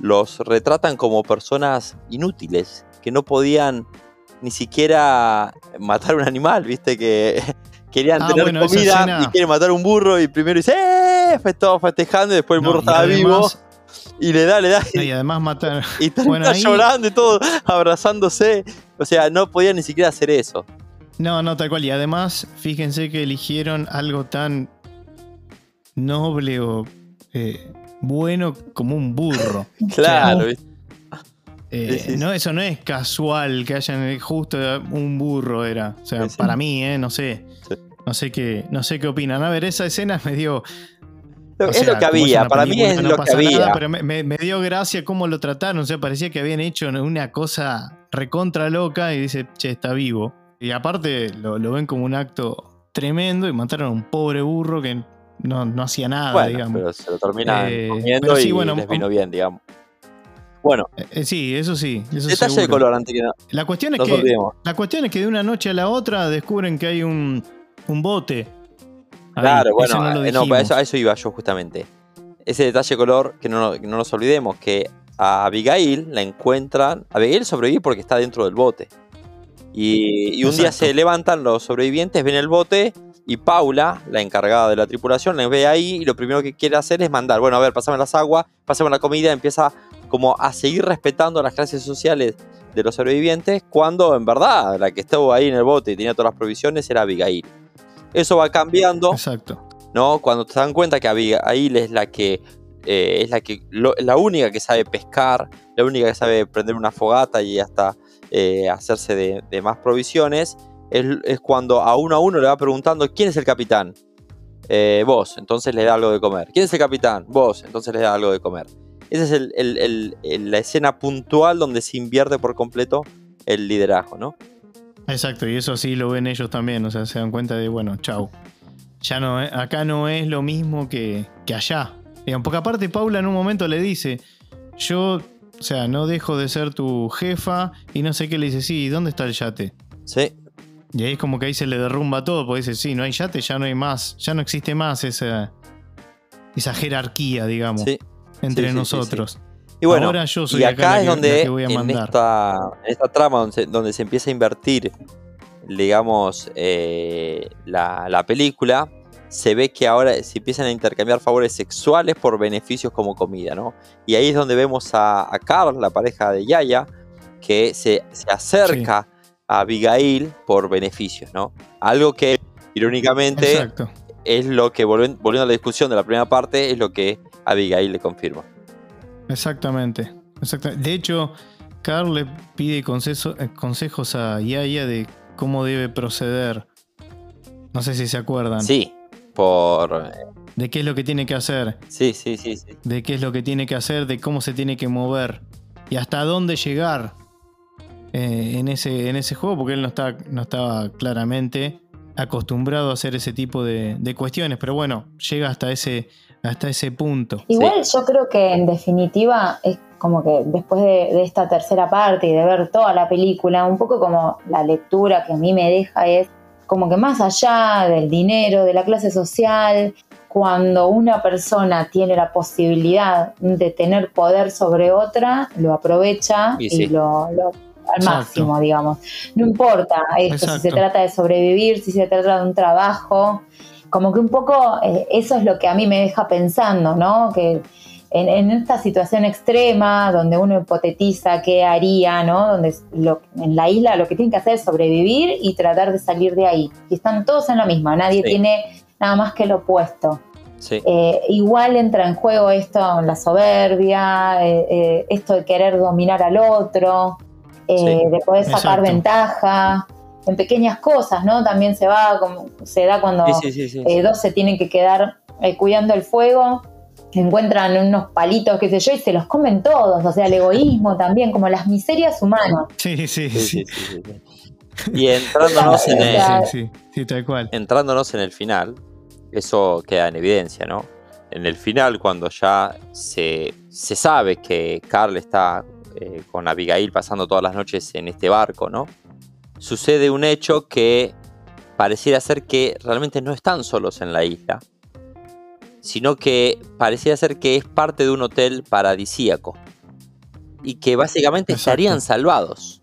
los retratan como personas inútiles, que no podían ni siquiera matar un animal, viste, que [LAUGHS] querían ah, tener comida y quieren matar un burro y primero dice, ¡eh! Fue todo festejando y después el burro estaba vivo. Y le da, le da. Y, además matar. [LAUGHS] Y está llorando y todo, abrazándose. O sea, no podían ni siquiera hacer eso. No, no, tal cual. Y además, fíjense que eligieron algo tan noble o eh, bueno como un burro. [LAUGHS] claro. Eh, no, eso no es casual que hayan justo un burro era. O sea, para mí, eh, no sé. No sé qué, no sé qué opinan. A ver, esa escena me dio. es lo que había, para mí es lo que había. pero me, dio gracia cómo lo trataron. O sea, parecía que habían hecho una cosa recontra loca y dice, che, está vivo. Y aparte lo, lo ven como un acto tremendo y mataron a un pobre burro que no, hacía nada, digamos. Pero se lo termina eh, comiendo y les vino bien, digamos. Bueno. Eh, eh, sí, eso sí. detalle de color antes que La cuestión, es que, la cuestión es que de una noche a la otra descubren que hay un, un bote. Claro, bueno, no, eso, a eso iba yo justamente. Ese detalle de color, que no, no nos olvidemos, que a Abigail la encuentran. Abigail sobrevive porque está dentro del bote. Y, y un día se levantan los sobrevivientes, ven el bote y Paula, la encargada de la tripulación, la ve ahí y lo primero que quiere hacer es mandar, bueno, a ver, pasame las aguas, pasame la comida, empieza como a seguir respetando las clases sociales de los sobrevivientes, cuando en verdad la que estuvo ahí en el bote y tenía todas las provisiones era Abigail. Eso va cambiando. Exacto. ¿No? Cuando te dan cuenta que Abigail es la que eh, es la que la única que sabe pescar, la única que sabe prender una fogata y hasta eh, hacerse de, de más provisiones es, cuando a uno a uno le va preguntando quién es el capitán. Eh, vos, entonces le da algo de comer. ¿Quién es el capitán? Vos, entonces le da algo de comer. Esa es la escena puntual donde se invierte por completo el liderazgo, ¿no? Exacto, y eso sí lo ven ellos también, o sea, se dan cuenta de, bueno, chau. Ya no, acá no es lo mismo que, que allá. porque aparte Paula en un momento le dice, yo o sea, no dejo de ser tu jefa y no sé qué le dice, sí, ¿dónde está el yate? Sí. Y ahí es como que ahí se le derrumba todo, porque dice, sí, no hay yate, ya no hay más, ya no existe más esa, esa jerarquía, digamos, entre nosotros. Y bueno, Ahora yo soy y acá es donde En, esta, trama donde se, empieza a invertir, digamos, eh, la, película, se ve que ahora se empiezan a intercambiar favores sexuales por beneficios como comida, ¿no? Y ahí es donde vemos a, a Carl, la pareja de Yaya, que se, acerca a Abigail por beneficios, ¿no? Algo que, irónicamente, es lo que, volviendo a la discusión de la primera parte, es lo que Abigail le confirma. Exactamente. De hecho, Carl le pide eh, consejos a Yaya de cómo debe proceder. No sé si se acuerdan. Sí, por... De qué es lo que tiene que hacer. Sí, sí, sí, sí. De qué es lo que tiene que hacer, de cómo se tiene que mover. Y hasta dónde llegar eh, en, ese, en ese juego, porque él no, está, no estaba claramente acostumbrado a hacer ese tipo de, de cuestiones. Pero bueno, llega hasta ese, hasta ese punto. Igual yo creo que en definitiva es como que después de, esta tercera parte y de ver toda la película, un poco como la lectura que a mí me deja es como que más allá del dinero, de la clase social, cuando una persona tiene la posibilidad de tener poder sobre otra, lo aprovecha y, lo, al máximo, digamos. No importa esto, si se trata de sobrevivir, si se trata de un trabajo, como que un poco eh, eso es lo que a mí me deja pensando, ¿no? Que en, esta situación extrema, donde uno hipotetiza qué haría, ¿no? Donde en la isla lo que tienen que hacer es sobrevivir y tratar de salir de ahí. Y están todos en la misma, nadie tiene nada más que lo opuesto. Eh, igual entra en juego esto, la soberbia, eh, esto de querer dominar al otro, de poder sacar ventaja en pequeñas cosas, ¿no? También se va, como, se da cuando eh, dos se tienen que quedar eh, cuidando el fuego, encuentran unos palitos, qué sé yo, y se los comen todos, o sea, el egoísmo [LAUGHS] también, como las miserias humanas. Sí, sí, sí. Y entrándonos [LAUGHS] en el, tal cual. entrándonos en el final, eso queda en evidencia, ¿no? En el final, cuando ya se, se sabe que Carl está eh, con Abigail pasando todas las noches en este barco, ¿no? sucede un hecho que pareciera ser que realmente no están solos en la isla, sino que pareciera ser que es parte de un hotel paradisíaco y que básicamente estarían salvados.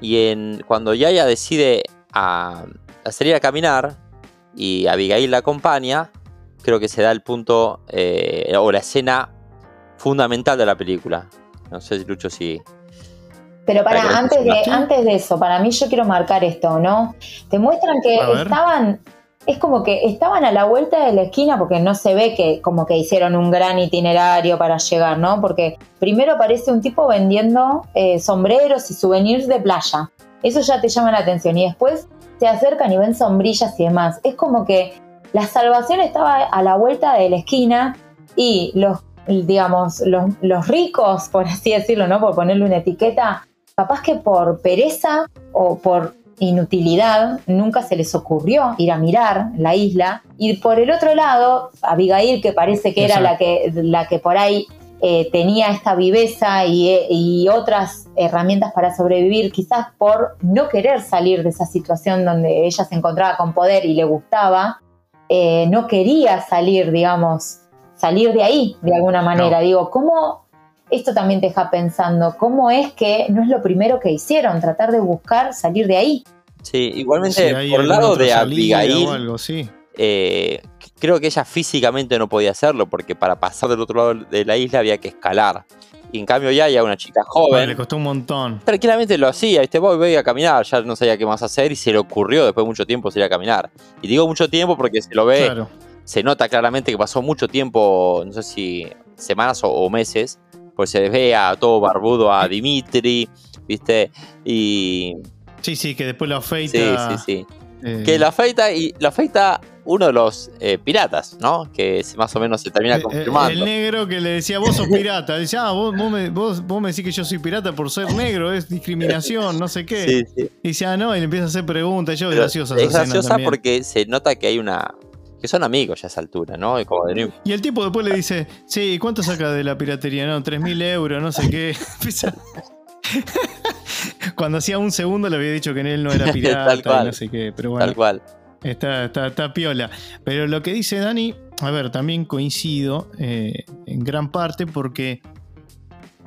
Y en, cuando Yaya decide a, salir a caminar y Abigail la acompaña, creo que se da el punto eh, o la escena fundamental de la película. No sé, si Lucho, si, pero para, antes de, antes de eso, para mí yo quiero marcar esto, ¿no? Te muestran que estaban, es como que estaban a la vuelta de la esquina porque no se ve que como que hicieron un gran itinerario para llegar, ¿no? Porque primero aparece un tipo vendiendo eh, sombreros y souvenirs de playa. Eso ya te llama la atención. Y después se acercan y ven sombrillas y demás. Es como que la salvación estaba a la vuelta de la esquina y los digamos, los, los, ricos, por así decirlo, ¿no? Por ponerle una etiqueta, capaz que por pereza o por inutilidad nunca se les ocurrió ir a mirar la isla. Y por el otro lado, Abigail, que parece que era la que, la que por ahí eh, tenía esta viveza y, otras herramientas para sobrevivir, quizás por no querer salir de esa situación donde ella se encontraba con poder y le gustaba, eh, no quería salir, digamos, salir de ahí de alguna manera. Digo, ¿cómo esto también te deja pensando, cómo es que no es lo primero que hicieron, tratar de buscar salir de ahí. Sí, igualmente por el lado de Abigail, algo, sí. Eh, creo que ella físicamente no podía hacerlo porque para pasar del otro lado de la isla había que escalar. Y en cambio ya una chica joven. le costó un montón. Tranquilamente lo hacía, este voy, voy a caminar, ya no sabía qué más hacer y se le ocurrió después de mucho tiempo salir a caminar. Y digo mucho tiempo porque se lo ve, se nota claramente que pasó mucho tiempo, no sé si semanas o meses, pues se ve a todo barbudo a Dimitri, ¿viste? Y. Sí, sí, que después lo afeita. Sí, sí, sí. Eh, que lo afeita y lo afeita uno de los eh, piratas, ¿no? Que más o menos se termina eh, confirmando. El, negro que le decía, vos sos pirata. Decía, ah, vos, me, vos, me, decís que yo soy pirata por ser negro, es discriminación, no sé qué. Sí, sí. Y dice, ah, no, y le empieza a hacer preguntas. Yo, graciosa. Es graciosa porque se nota que hay una que son amigos ya a esa altura, ¿no? Y, el tipo después le dice, sí, ¿cuánto saca de la piratería? No, 3.000 euros, no sé qué. [LAUGHS] [LAUGHS] Cuando hacía un segundo le había dicho que en él no era [LAUGHS] pirata, no sé qué, pero bueno. Tal cual. Está, está, piola. Pero lo que dice Dani, a ver, también coincido eh, en gran parte porque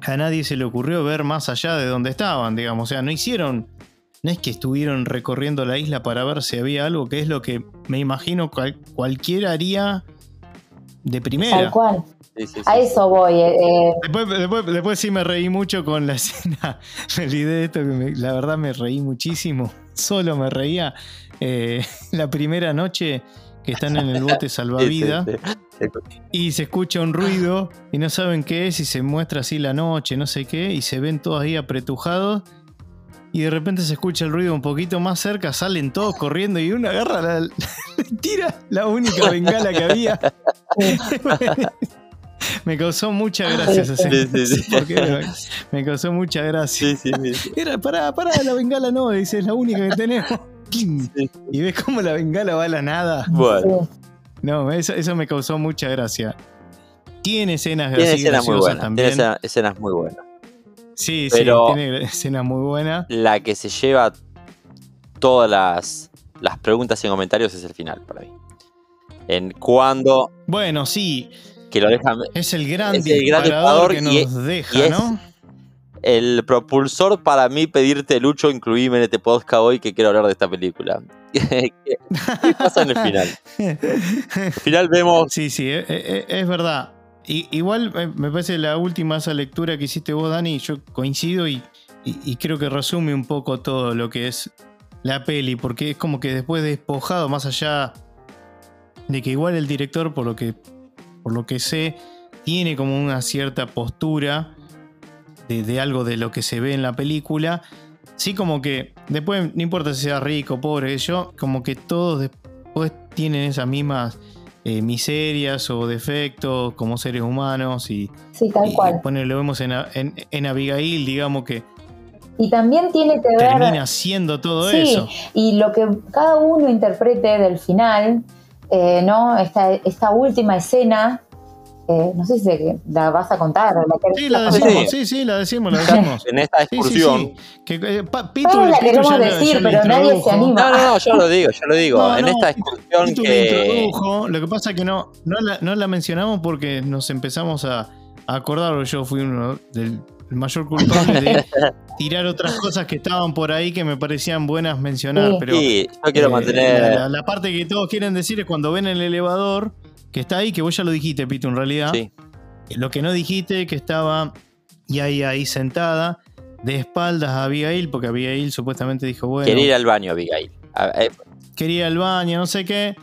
a nadie se le ocurrió ver más allá de donde estaban, digamos. O sea, no hicieron. No es que estuvieron recorriendo la isla para ver si había algo, que es lo que me imagino cualquiera haría de primera. Tal cual. a eso voy. Eh, eh. Después, sí me reí mucho con la [LAUGHS] escena. Me olvidé de esto, que la verdad me reí muchísimo. Solo me reía. Eh, [LAUGHS] la primera noche que están en el bote salvavidas [LAUGHS] y se escucha un ruido y no saben qué es y se muestra así la noche, no sé qué, y se ven todos ahí apretujados y de repente se escucha el ruido un poquito más cerca, salen todos corriendo y uno agarra la, [LAUGHS] tira la única bengala que había. [LAUGHS] me causó mucha gracia esa escena. [LAUGHS] me causó mucha gracia. Era, pará, pará, la bengala no, dice, es la única que tenemos. Y ves cómo la bengala va a la nada. Bueno. No, eso, me causó mucha gracia. Tiene escenas tiene escenas muy buenas, también. Tiene escenas muy buenas. Sí, sí, tiene [LAUGHS] escenas muy buenas. La que se lleva todas las, las preguntas y comentarios es el final para mí. En cuando. Bueno, sí. Que lo deja, es el gran, es el gran disparador que nos deja, ¿no? el propulsor para mí pedirte, Lucho, incluíme en este podcast hoy que quiero hablar de esta película. [LAUGHS] ¿Qué, pasa en el final? [LAUGHS] Al final vemos... Sí, sí, e, e, e, es, verdad. Igual me parece la última esa lectura que hiciste vos, Dani, yo coincido y, creo que resume un poco todo lo que es la peli, porque es como que después despojado, más allá de que igual el director, por lo que, por lo que sé, tiene como una cierta postura de, algo de lo que se ve en la película. Sí, como que después, no importa si sea rico, pobre, yo, como que todos después tienen esas mismas eh, miserias o defectos como seres humanos y, sí, tal cual. lo vemos en, en, Abigail, digamos que y también tiene que ver. Termina haciendo todo sí, eso. Y lo que cada uno interprete del final, eh, ¿no? Esta, esta última escena eh, no sé si la vas a contar. sí, la decimos, sí, sí, la decimos, la decimos. en esta excursión. que, eh, la queremos decir, pero nadie se anima. No, no, no, yo lo digo, yo lo digo. en esta excursión que... Introdujo, lo que pasa es que no, no, la, no la mencionamos porque nos empezamos a, a acordar, yo fui uno del mayor culpable de [LAUGHS] tirar otras cosas que estaban por ahí que me parecían buenas mencionar. Sí, pero, sí yo quiero eh, mantener... La, la, parte que todos quieren decir es cuando ven el elevador que está ahí, que vos ya lo dijiste, Pito, en realidad. Sí. Lo que no dijiste, que estaba y ahí, ahí sentada, de espaldas a Abigail, porque Abigail supuestamente dijo, bueno. Quería ir al baño, Abigail. Eh. Quería ir al baño, no sé qué.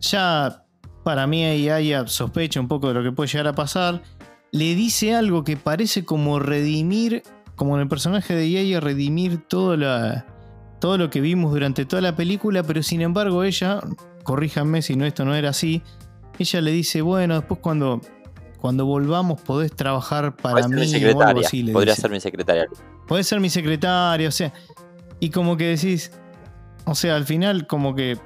Ya para mí ahí haya sospecha un poco de lo que puede llegar a pasar. Le dice algo que parece como redimir, como en el personaje de Yaya, redimir todo, la, todo lo que vimos durante toda la película, pero sin embargo ella, corríjanme si no esto no era así, ella le dice, bueno, después cuando, cuando volvamos podés trabajar para mí o algo así. Podría ser mi secretaria. Podés ser mi secretaria, o sea. Y como que decís, o sea, al final como que,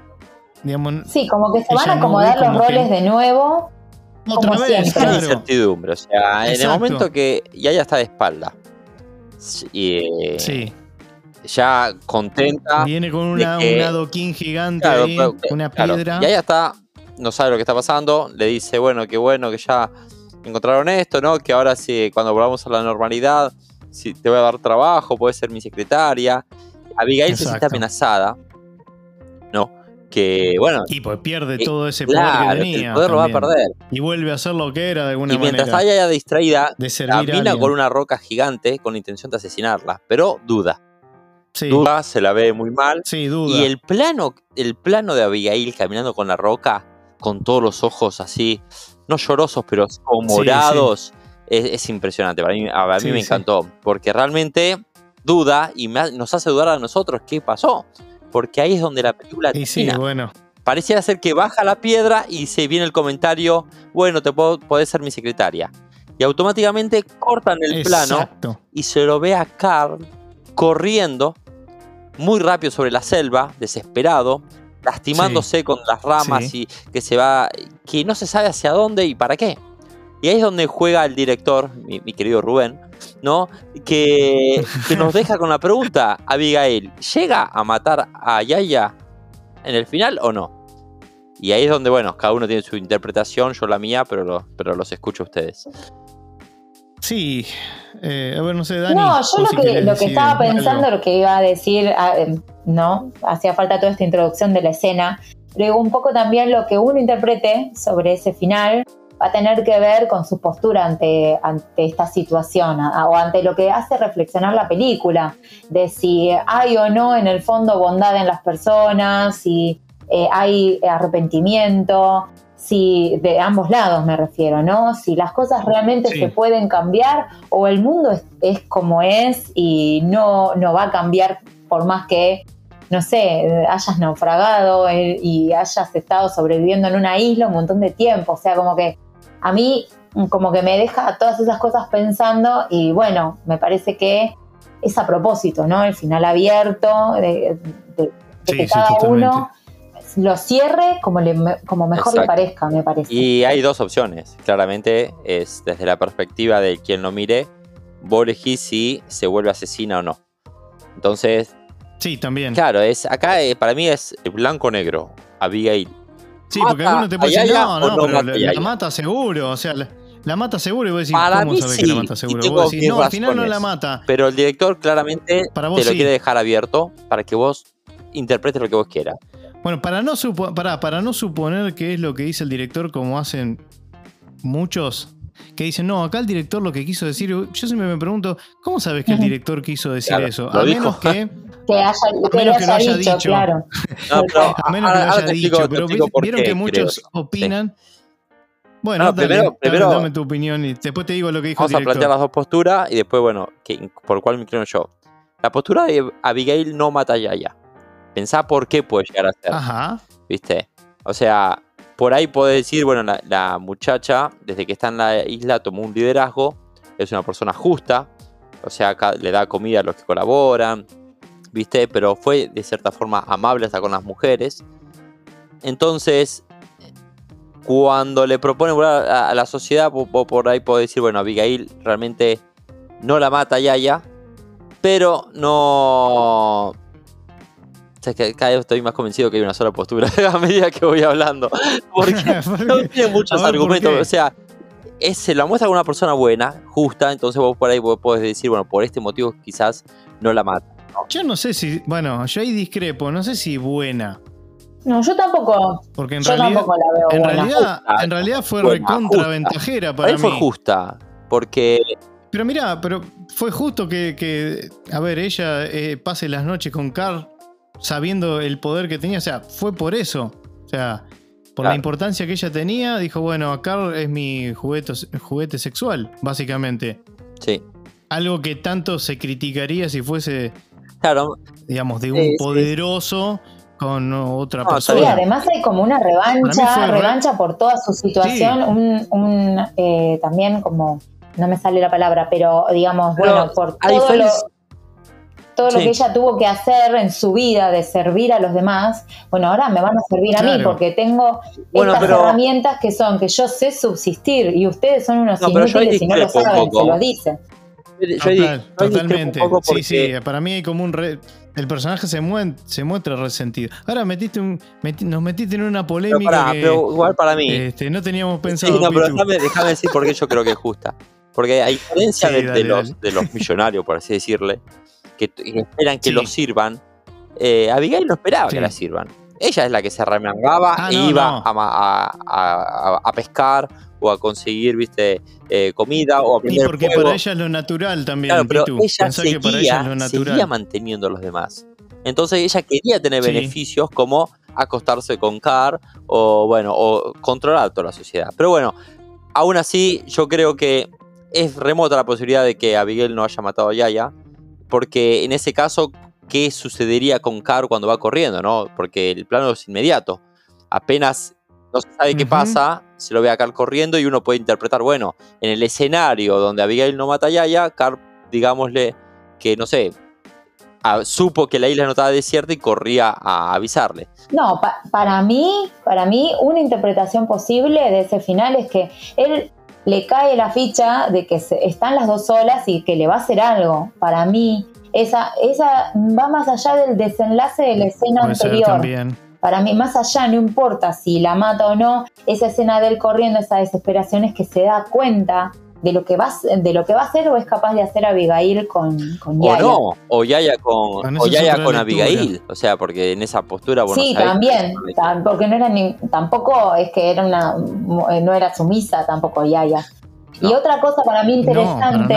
digamos... Sí, como que se van a acomodar los roles de nuevo. Otra vez, claro. incertidumbre. O sea, en el momento que ya ya está de espalda. Y, eh, sí. Ya contenta. Viene con una, un adoquín gigante ahí, una piedra. Ya ya está no sabe lo que está pasando, le dice, bueno, qué bueno que ya encontraron esto, ¿no? Que ahora sí, cuando volvamos a la normalidad, si te voy a dar trabajo, puedes ser mi secretaria. Abigail se siente amenazada, ¿no? Que, bueno... Y pues pierde todo ese poder que tenía. El poder lo va a perder. Y vuelve a ser lo que era de alguna manera. Y mientras manera, haya distraída, camina con una roca gigante con intención de asesinarla, pero duda. Duda, se la ve muy mal. Sí, duda. Y el plano, el plano de Abigail caminando con la roca con todos los ojos así, no llorosos, pero como morados, Es, impresionante. a mí, a mí me encantó, porque realmente duda y nos hace dudar a nosotros qué pasó, porque ahí es donde la película termina. bueno. Pareciera ser que baja la piedra y se viene el comentario, bueno, te puedo, podés ser mi secretaria. Y automáticamente cortan el plano y se lo ve a Carl corriendo muy rápido sobre la selva, desesperado, lastimándose con las ramas y que se va, que no se sabe hacia dónde y para qué. Y ahí es donde juega el director, mi, querido Rubén, ¿no? Que, que, nos deja con la pregunta, Abigail, ¿llega a matar a Yaya en el final o no? Y ahí es donde, bueno, cada uno tiene su interpretación, yo la mía, pero, pero los escucho a ustedes. Sí, eh, a ver, no sé, Dani. No, yo lo que, lo que estaba pensando, lo que iba a decir, ah, em, ¿no? Hacía falta toda esta introducción de la escena. Luego, un poco también lo que uno interprete sobre ese final va a tener que ver con su postura ante, ante esta situación o ante lo que hace reflexionar la película, de si hay o no en el fondo bondad en las personas, si eh, hay arrepentimiento, si de ambos lados me refiero, ¿no? Si las cosas realmente se pueden cambiar o el mundo es, como es y no, no va a cambiar por más que, no sé, hayas naufragado eh, y hayas estado sobreviviendo en una isla un montón de tiempo. O sea, como que a mí como que me deja todas esas cosas pensando y bueno, me parece que es a propósito, ¿no? El final abierto, de, que cada uno lo cierre como, como mejor le parezca, me parece. Y hay dos opciones. Claramente es desde la perspectiva de quien lo mire, vos elegís si se vuelve asesina o no. Entonces. Sí, también. Claro, es acá eh, para mí es blanco-negro. Abigail. Sí, porque alguno te puede decir, no, no, pero la, mata seguro. O sea, la, mata seguro y vos decís, para ¿cómo sabés que la mata seguro? Vos decís, no, al final no la mata. Pero el director claramente te lo quiere dejar abierto para que vos interpretes lo que vos quieras. Bueno, para no, para, para no suponer que es lo que dice el director, como hacen muchos, que dicen, no, acá el director lo que quiso decir, yo siempre me pregunto, ¿cómo sabes que el director quiso decir eso? A menos que... [LAUGHS] Que, haya, que, lo haya dicho, claro. [LAUGHS] a menos que lo haya dicho, pero vieron que muchos opinan... Bueno, primero, primero, dame, tu opinión y después te digo lo que dijo Vamos el director. a plantear las dos posturas y después, bueno, por cuál me creo yo. La postura de Abigail no mata a Yaya. Pensá por qué puede llegar a ser. Ajá. ¿Viste? O sea, por ahí puede decir, bueno, la, muchacha, desde que está en la isla, tomó un liderazgo, es una persona justa, o sea, le da comida a los que colaboran, ¿viste? Pero fue de cierta forma amable hasta con las mujeres. Entonces, cuando le propone a, a la sociedad, por, ahí puede decir, bueno, Abigail realmente no la mata Yaya, pero no cada vez estoy más convencido que hay una sola postura [LAUGHS] a medida que voy hablando. Porque [LAUGHS] no tiene muchos argumentos. O sea, se la muestra como una persona buena, justa, entonces vos por ahí podés decir, bueno, por este motivo quizás no la mata. Yo no sé si, bueno, yo ahí discrepo, no sé si buena. No, yo tampoco. Porque en realidad, la veo en realidad, en realidad fue recontraventajera para mí. fue justa, porque pero mira, pero fue justo que, a ver, ella eh, pase las noches con Carl sabiendo el poder que tenía. O sea, fue por eso. O sea, por la importancia que ella tenía, dijo, bueno, Carl es mi juguete, juguete sexual, básicamente. Sí. Algo que tanto se criticaría si fuese, claro. digamos, de un poderoso con otra persona. Sí, además hay como una revancha, revancha por toda su situación, un, eh, también como, no me sale la palabra, pero digamos, bueno, por todo lo todo lo que ella tuvo que hacer en su vida de servir a los demás, bueno, ahora me van a servir a mí porque tengo estas herramientas que son que yo sé subsistir y ustedes son unos inútiles y no lo saben, se lo dicen. totalmente. sí, sí, para mí hay como un... el personaje se, se muestra resentido. Ahora metiste un, nos metiste en una polémica pero, igual para mí. Este, no teníamos pensado. Sí, no, pero déjame, decir por qué yo creo que es justa. Porque a diferencia [LAUGHS] de, los, de los millonarios, por así decirle, que, esperan que lo sirvan, eh, Abigail no esperaba que la sirvan. Ella es la que se remangaba ah, e iba A, pescar o a conseguir, viste, eh, comida o a Y porque para ella es lo natural también. Claro, pero ella seguía, manteniendo a los demás. Entonces ella quería tener beneficios como acostarse con Car o, bueno, o controlar toda la sociedad. Pero bueno, aún así yo creo que es remota la posibilidad de que Abigail no haya matado a Yaya porque en ese caso, ¿qué sucedería con Car cuando va corriendo? ¿no? Porque el plano es inmediato. Apenas no se sabe qué pasa, se lo ve a Car corriendo y uno puede interpretar, bueno, en el escenario donde Abigail no mata a Yaya, Car, digámosle que, no sé, supo que la isla no estaba desierta y corría a avisarle. No, para mí, para mí, una interpretación posible de ese final es que él le cae la ficha de que están las dos solas y que le va a hacer algo. Para mí, esa, esa va más allá del desenlace de la escena anterior. Para mí, más allá, no importa si la mata o no, esa escena de él corriendo, esa desesperación es que se da cuenta de lo que va de lo que va a hacer o es capaz de hacer Abigail con, con Yaya. O no, o Yaya con, o Yaya con Abigail. O sea, porque en esa postura bueno, Sí, también, porque no era ni, tampoco es que era una no era sumisa tampoco Yaya. Y otra cosa para mí interesante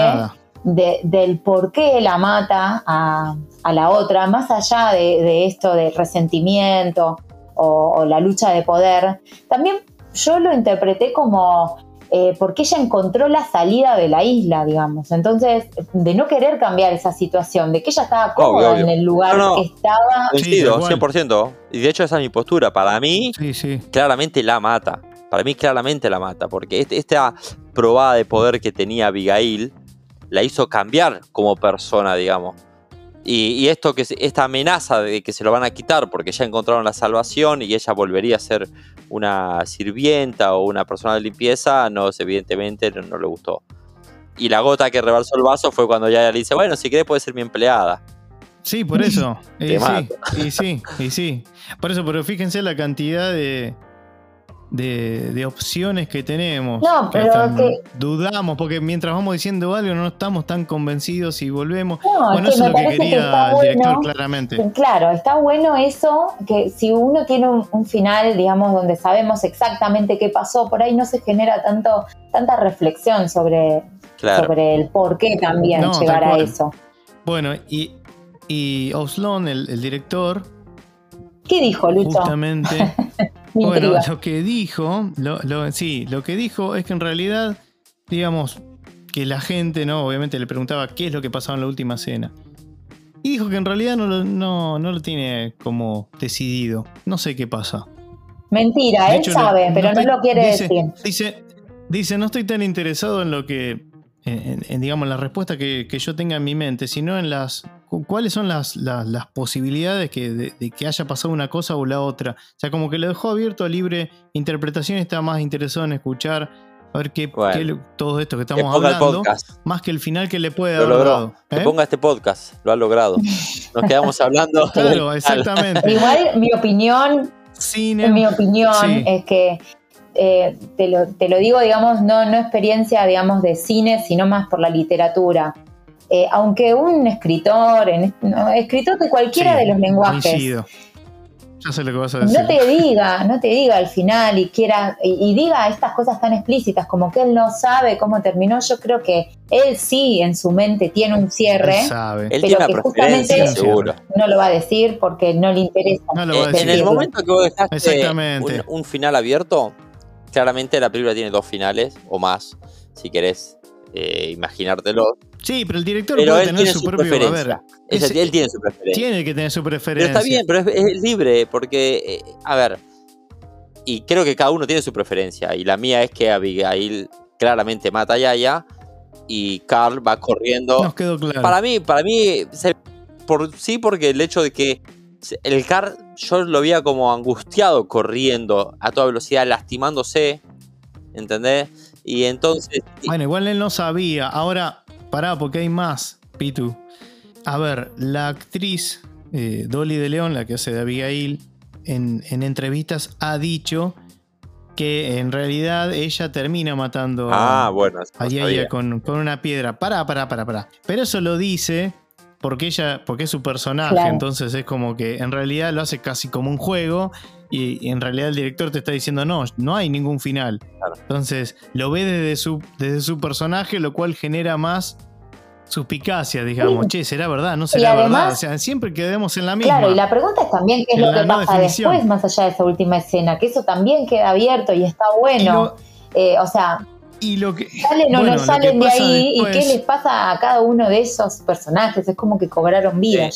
de, del por qué la mata a, a la otra, más allá de, de esto del resentimiento o, o la lucha de poder, también yo lo interpreté como eh, porque ella encontró la salida de la isla, digamos. Entonces, de no querer cambiar esa situación, de que ella estaba cómoda en el lugar que estaba. Coincido, 100%. Y de hecho, esa es mi postura. Para mí, claramente la mata. Para mí, claramente la mata. Porque este, esta probada de poder que tenía Abigail la hizo cambiar como persona, digamos. Y, esto que esta amenaza de que se lo van a quitar porque ya encontraron la salvación y ella volvería a ser una sirvienta o una persona de limpieza, no, evidentemente no, le gustó. Y la gota que rebalsó el vaso fue cuando ya le dice, bueno, si querés puede ser mi empleada. Sí, por eso. [LAUGHS] y sí, y sí, y sí. Por eso, pero fíjense la cantidad de, de, opciones que tenemos. No, pero que, dudamos, porque mientras vamos diciendo algo no estamos tan convencidos y volvemos. bueno, eso es lo que quería el director claramente. Claro, está bueno eso, que si uno tiene un, final, digamos, donde sabemos exactamente qué pasó, por ahí no se genera tanto tanta reflexión sobre, sobre el por qué también llegar a eso. Bueno, y, y Oslon, el, el director... ¿Qué dijo, Lucho? Justamente... [LAUGHS] Bueno, lo que dijo, lo, sí, lo que dijo es que en realidad, digamos, que la gente, ¿no? Obviamente le preguntaba qué es lo que pasaba en la última cena. Y dijo que en realidad no lo, no, lo tiene como decidido. No sé qué pasa. Mentira, él sabe, pero no, lo quiere decir. Dice, dice, no estoy tan interesado en lo que, en, digamos, la respuesta que, que, yo tenga en mi mente, sino en las cuáles son las, las, posibilidades que, de, que haya pasado una cosa o la otra. O sea, como que lo dejó abierto a libre interpretación, está más interesado en escuchar, a ver qué, todo esto que estamos hablando, más que el final que le puede haber dado. Que ¿eh? ponga este podcast, lo ha logrado. Nos quedamos [LAUGHS] hablando. claro, exactamente. Igual mi opinión, Cine. mi opinión es que eh, te, lo, te, lo, digo, digamos, no, no experiencia, digamos, de cine, sino más por la literatura. Eh, aunque un escritor, escritor de cualquiera de los lenguajes, ya sé lo que vas a decir. no te diga, no te diga al final y quiera y, diga estas cosas tan explícitas como que él no sabe cómo terminó, yo creo que él sí en su mente tiene un cierre, él sabe. pero que justamente seguro. no lo va a decir porque no le interesa. En el momento que vos dejaste un, un final abierto, claramente la película tiene dos finales o más, si querés eh, imaginártelo. Sí, pero el director puede tener su, propio. A él tiene su preferencia. Tiene que tener su preferencia. Pero está bien, pero es, libre, porque, eh, a ver, y creo que cada uno tiene su preferencia. Y la mía es que Abigail claramente mata a Yaya y Carl va corriendo. Nos quedó claro. Para mí, para mí, por, sí, porque el hecho de que el Carl yo lo veía como angustiado corriendo a toda velocidad, lastimándose, ¿entendés? Y entonces. Bueno, igual él no sabía. Ahora, pará, porque hay más, Pitu. A ver, la actriz eh, Dolly de León, la que hace de Abigail, en, entrevistas ha dicho que en realidad ella termina matando ah, bueno, a Yaya con, una piedra. Pará, pará, pará, pará. Pero eso lo dice porque ella, porque es su personaje, entonces es como que en realidad lo hace casi como un juego y, en realidad el director te está diciendo no, no hay ningún final. Entonces lo ve desde su, desde su personaje, lo cual genera más suspicacia, digamos. Che, ¿será verdad? ¿No será verdad? O sea, siempre quedemos en la misma. Claro, y la pregunta es también qué es lo que pasa después, más allá de esa última escena, que eso también queda abierto y está bueno. Eh, o sea, y lo que, salen o no salen de ahí y qué les pasa a cada uno de esos personajes. Es como que cobraron vida.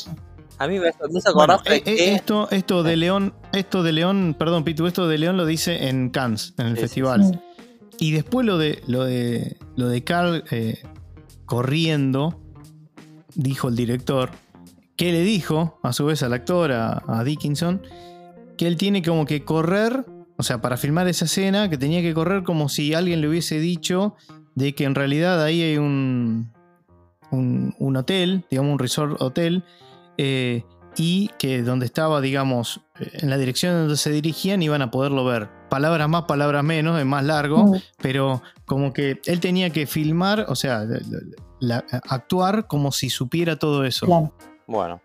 A mí me, me eh, eh, esto, esto de León, esto de León, perdón, Pitu, esto de León lo dice en Cannes, en el festival. Y después lo de lo de lo de Carl eh, corriendo, dijo el director, que le dijo, a su vez, al actor, a, Dickinson, que él tiene como que correr, o sea, para filmar esa escena, que tenía que correr como si alguien le hubiese dicho de que en realidad ahí hay un, un, hotel, digamos un resort hotel, eh, y que donde estaba, digamos, en la dirección donde se dirigían iban a poderlo ver. Palabras más, palabras menos, es más largo, mm. pero como que él tenía que filmar, o sea, actuar como si supiera todo eso. Bueno.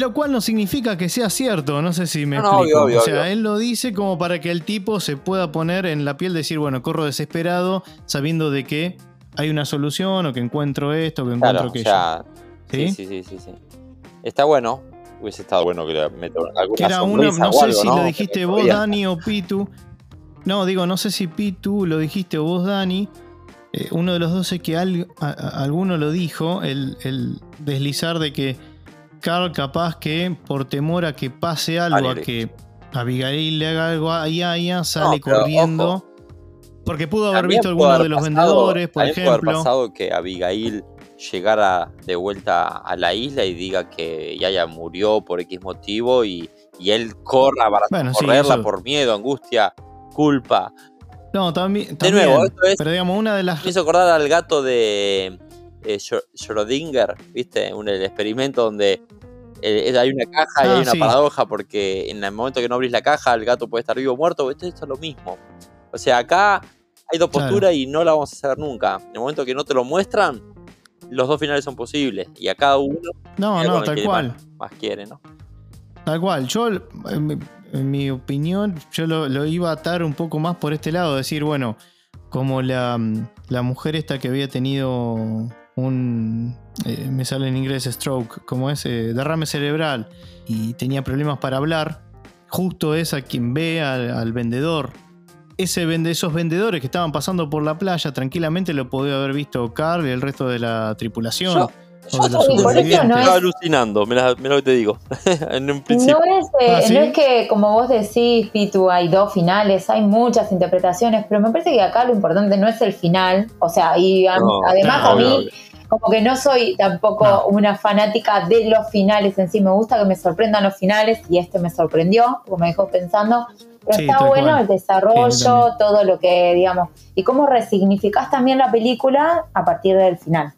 Lo cual no significa que sea cierto, no sé si me explico. o sea, él lo dice como para que el tipo se pueda poner en la piel, decir, bueno, corro desesperado, sabiendo de que hay una solución, o que encuentro esto, que encuentro aquello. ¿Sí? ¿Sí? sí, sí, sí, Está bueno. Hubiese estado bueno que le meto alguna que era uno, no sé si lo dijiste vos, Dani, o Pitu. No, digo, no sé si Pitu lo dijiste o vos, Dani. Eh, uno de los dos es que alguno lo dijo, el, el deslizar de que Carl capaz que por temor a que pase algo, a que Abigail le haga algo a Yaya, sale corriendo. Porque pudo haber visto alguno de los vendedores, por ejemplo. Pudo haber pasado que Abigail llegara de vuelta a la isla y diga que Yaya murió por X motivo y, él corra para correrla por miedo, angustia, culpa. No, también. De nuevo, esto es. Pero digamos, una de las. Me hizo acordar al gato de eh, Schrödinger, ¿viste? Un, el experimento donde eh, hay una caja y ah, hay una paradoja porque en el momento que no abrís la caja el gato puede estar vivo o muerto. Esto, es lo mismo. O sea, acá hay dos posturas y no la vamos a hacer nunca. En el momento que no te lo muestran, los dos finales son posibles y a cada uno no, no, tal cual. Más, quiere, ¿no? Tal cual. Yo, en mi, opinión, yo lo, iba a atar un poco más por este lado, decir, bueno, como la, la mujer esta que había tenido un, eh, me sale en inglés stroke, como ese derrame cerebral, y tenía problemas para hablar, justo es a quien ve al, vendedor. Ese vende, esos vendedores que estaban pasando por la playa tranquilamente lo podía haber visto Carl y el resto de la tripulación. No Estaba alucinando, mira, lo que te digo. [LAUGHS] en un principio. No, es, ¿Ah, no es que, como vos decís, Pitu, hay dos finales, hay muchas interpretaciones, pero me parece que acá lo importante no es el final. O sea, y además a mí como que no soy tampoco una fanática de los finales en sí, me gusta que me sorprendan los finales y este me sorprendió, porque me dejó pensando, pero está bueno el desarrollo, todo lo que, digamos, y cómo resignificás también la película a partir del final.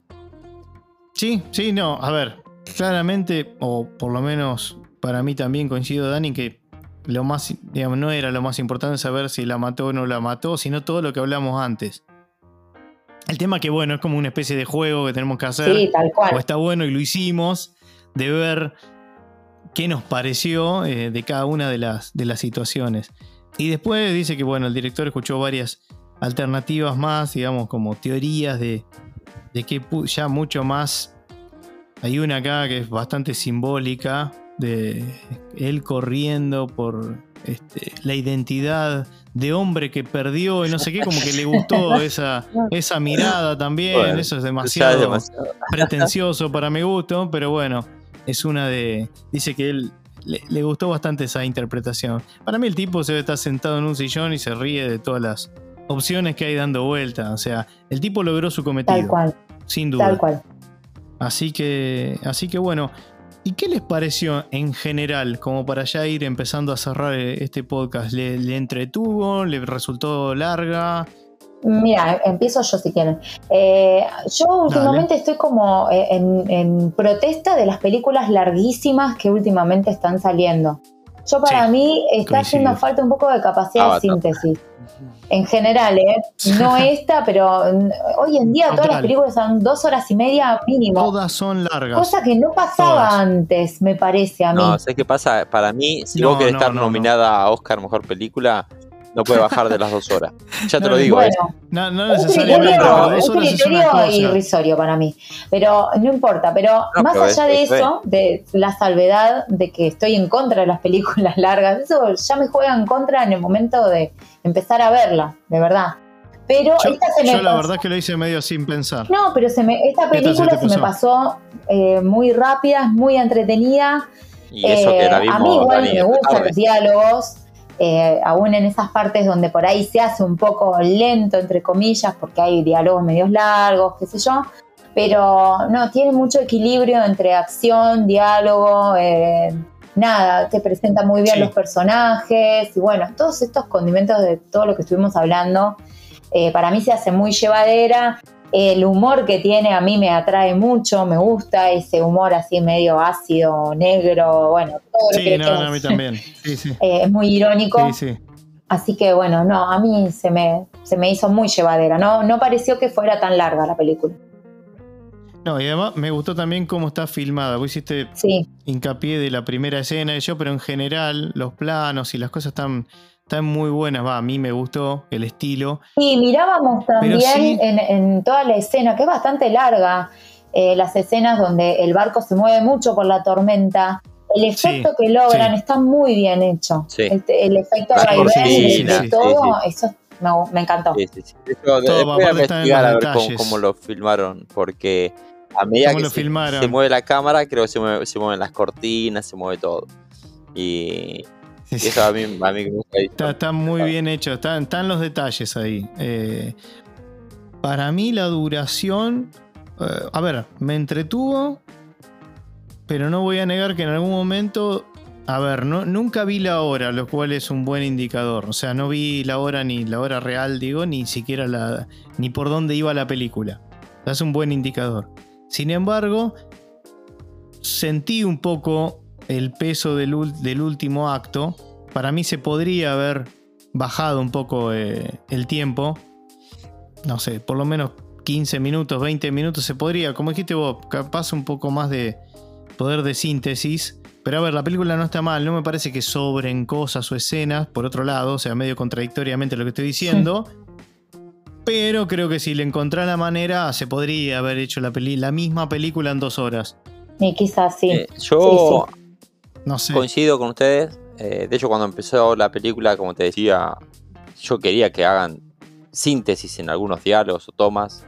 Sí, sí, no, a ver, claramente, o por lo menos para mí también coincido, Dani, que lo más, digamos, no era lo más importante saber si la mató o no la mató, sino todo lo que hablamos antes. El tema que, bueno, es como una especie de juego que tenemos que hacer. Sí, tal cual. O está bueno y lo hicimos, de ver qué nos pareció eh, de cada una de las, de las situaciones. Y después dice que, bueno, el director escuchó varias alternativas más, digamos, como teorías de, de que ya mucho más. Hay una acá que es bastante simbólica, de él corriendo por este, la identidad de hombre que perdió y no sé qué, como que le gustó [LAUGHS] esa, esa mirada también. Eso es demasiado, [LAUGHS] pretencioso para mi gusto, pero bueno, es una de. Dice que él le, gustó bastante esa interpretación. Para mí, el tipo se está sentado en un sillón y se ríe de todas las opciones que hay dando vuelta. O sea, el tipo logró su cometido. Tal cual. Sin duda. Tal cual. Así que, así que bueno, ¿Y qué les pareció en general, como para ya ir empezando a cerrar eh, este podcast? ¿Le, entretuvo? ¿Le resultó larga? Mira, empiezo yo si quieren. Eh, yo últimamente estoy como eh, en, protesta de las películas larguísimas que últimamente están saliendo. Yo para mí está haciendo falta un poco de capacidad de síntesis en general, ¿eh? No esta, pero hoy en día todas las películas son dos horas y media mínimo. Todas son largas. Cosa que no pasaba antes, me parece a mí. No, sé qué pasa? Para mí, si vos querés estar nominada a Oscar Mejor Película, no puede bajar de las dos horas. Ya te lo digo. Bueno, ¿eh? no, no necesariamente. Es un criterio irrisorio para mí. Pero no importa. Pero más allá de eso, de la salvedad de que estoy en contra de las películas [LAUGHS] largas, eso ya me juega en contra en el momento de empezar a verla, de verdad. Pero yo, esta se me yo la verdad es que lo hice medio sin pensar. No, pero se me, esta película se, me pasó eh, muy rápida, muy entretenida. Y eso que la vimos, a mí igual me gustan los diálogos, eh, aún en esas partes donde por ahí se hace un poco lento, entre comillas, porque hay diálogos medios largos, qué sé yo. pero no, tiene mucho equilibrio entre acción, diálogo, eh, nada, te presenta muy bien los personajes y bueno, todos estos condimentos de todo lo que estuvimos hablando, eh, para mí se hace muy llevadera. El humor que tiene a mí me atrae mucho, me gusta ese humor así medio ácido, negro, bueno, todo sí, que no, no, a mí también. [LAUGHS] Sí, sí. Eh, es muy irónico. Sí, sí. Así que bueno, no, a mí se me, se me hizo muy llevadera, no, no pareció que fuera tan larga la película. No, y además me gustó también cómo está filmada. Vos hiciste hincapié de la primera escena y yo, pero en general los planos y las cosas están, están muy buenas. Va, a mí me gustó el estilo. Y mirábamos también en, toda la escena, que es bastante larga, eh, las escenas donde el barco se mueve mucho por la tormenta. El efecto que logran está muy bien hecho. El, el, efecto de, de todo, eso me, encantó. Sí, sí, sí. voy a investigar a ver cómo, lo filmaron, porque a medida que se, mueve la cámara, creo que se, mueven las cortinas, se mueve todo. Y, eso [LAUGHS] a mí, a mí me gusta. Está, muy bien hecho, están, están los detalles ahí. Eh, para mí la duración, eh, a ver, me entretuvo, pero no voy a negar que en algún momento a ver, no, nunca vi la hora, lo cual es un buen indicador. O sea, no vi la hora ni la hora real, digo, ni siquiera la. ni por dónde iba la película. Es un buen indicador. Sin embargo, sentí un poco el peso del, último acto. Para mí se podría haber bajado un poco eh, el tiempo. No sé, por lo menos 15 minutos, 20 minutos se podría, como dijiste vos, capaz un poco más de poder de síntesis pero a ver, la película no está mal, no me parece que sobren cosas o escenas, por otro lado, o sea, medio contradictoriamente lo que estoy diciendo. Pero creo que si le encontré la manera, se podría haber hecho la, peli la misma película en dos horas. Y quizás sí. Eh, yo No sé. coincido con ustedes. Eh, de hecho, cuando empezó la película, como te decía, yo quería que hagan síntesis en algunos diálogos o tomas.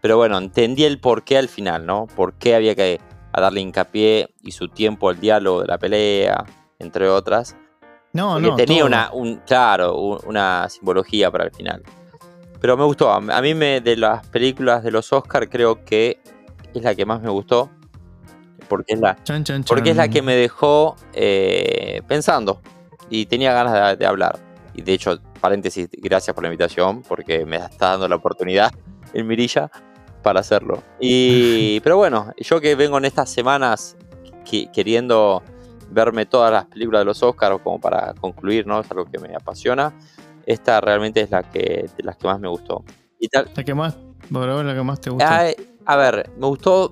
Pero bueno, entendí el porqué al final, ¿no? Por qué había que darle hincapié y su tiempo al diálogo de la pelea, entre otras. No, no. Tenía una, un, claro, una simbología para el final. Pero me gustó. A mí me, de las películas de los Oscars creo que es la que más me gustó. Porque es la, Porque es la que me dejó eh, pensando. Y tenía ganas de, hablar. Y de hecho, paréntesis, gracias por la invitación. Porque me está dando la oportunidad [LAUGHS] en Mirilla para hacerlo. Y, [LAUGHS] pero bueno, yo que vengo en estas semanas queriendo verme todas las películas de los Oscars como para concluir, ¿no? Es algo que me apasiona. Esta realmente es la que, de las que más me gustó. Y tal, la que más, la que más te gustó. a ver, me gustó.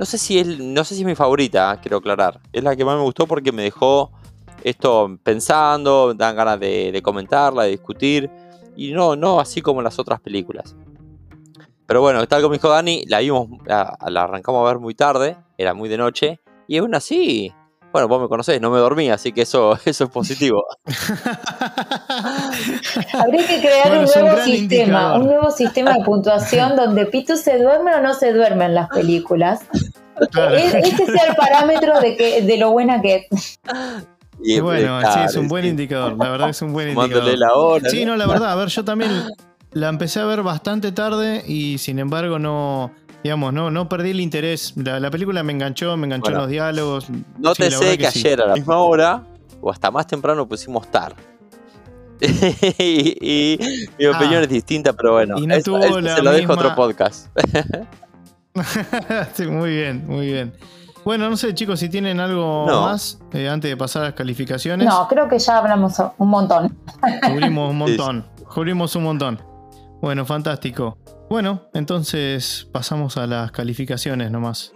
No sé si es, no sé si es mi favorita, quiero aclarar. Es la que más me gustó porque me dejó esto pensando, dan ganas de, comentarla, de discutir. Y no, no así como las otras películas. Pero bueno, tal como dijo Dani, la vimos, la, arrancamos a ver muy tarde, era muy de noche, y aún así, bueno, vos me conocés, no me dormí, así que eso, [LAUGHS] eso es positivo. [LAUGHS] Habría que crear un nuevo sistema, un nuevo sistema de puntuación donde Pitu se duerme o no se duerme en las películas. Este sea el parámetro de, que, de lo buena que es. Y bueno, sí, es un buen indicador. La verdad es un buen indicador. La hora, sí, no, la verdad. A ver, yo también la empecé a ver bastante tarde y sin embargo no, digamos, no, no perdí el interés. La, película me enganchó, me enganchó los diálogos. No te sé que, ayer a la misma hora o hasta más temprano pusimos TAR. [LAUGHS] y, mi ah. opinión es distinta, pero bueno, se lo dejo otro podcast. [LAUGHS] sí, muy bien, muy bien. Bueno, no sé, chicos, si tienen algo más eh, antes de pasar a las calificaciones. No, creo que ya hablamos un montón. Cubrimos un [LAUGHS] montón. Cubrimos un montón. Bueno, fantástico. Bueno, entonces pasamos a las calificaciones nomás.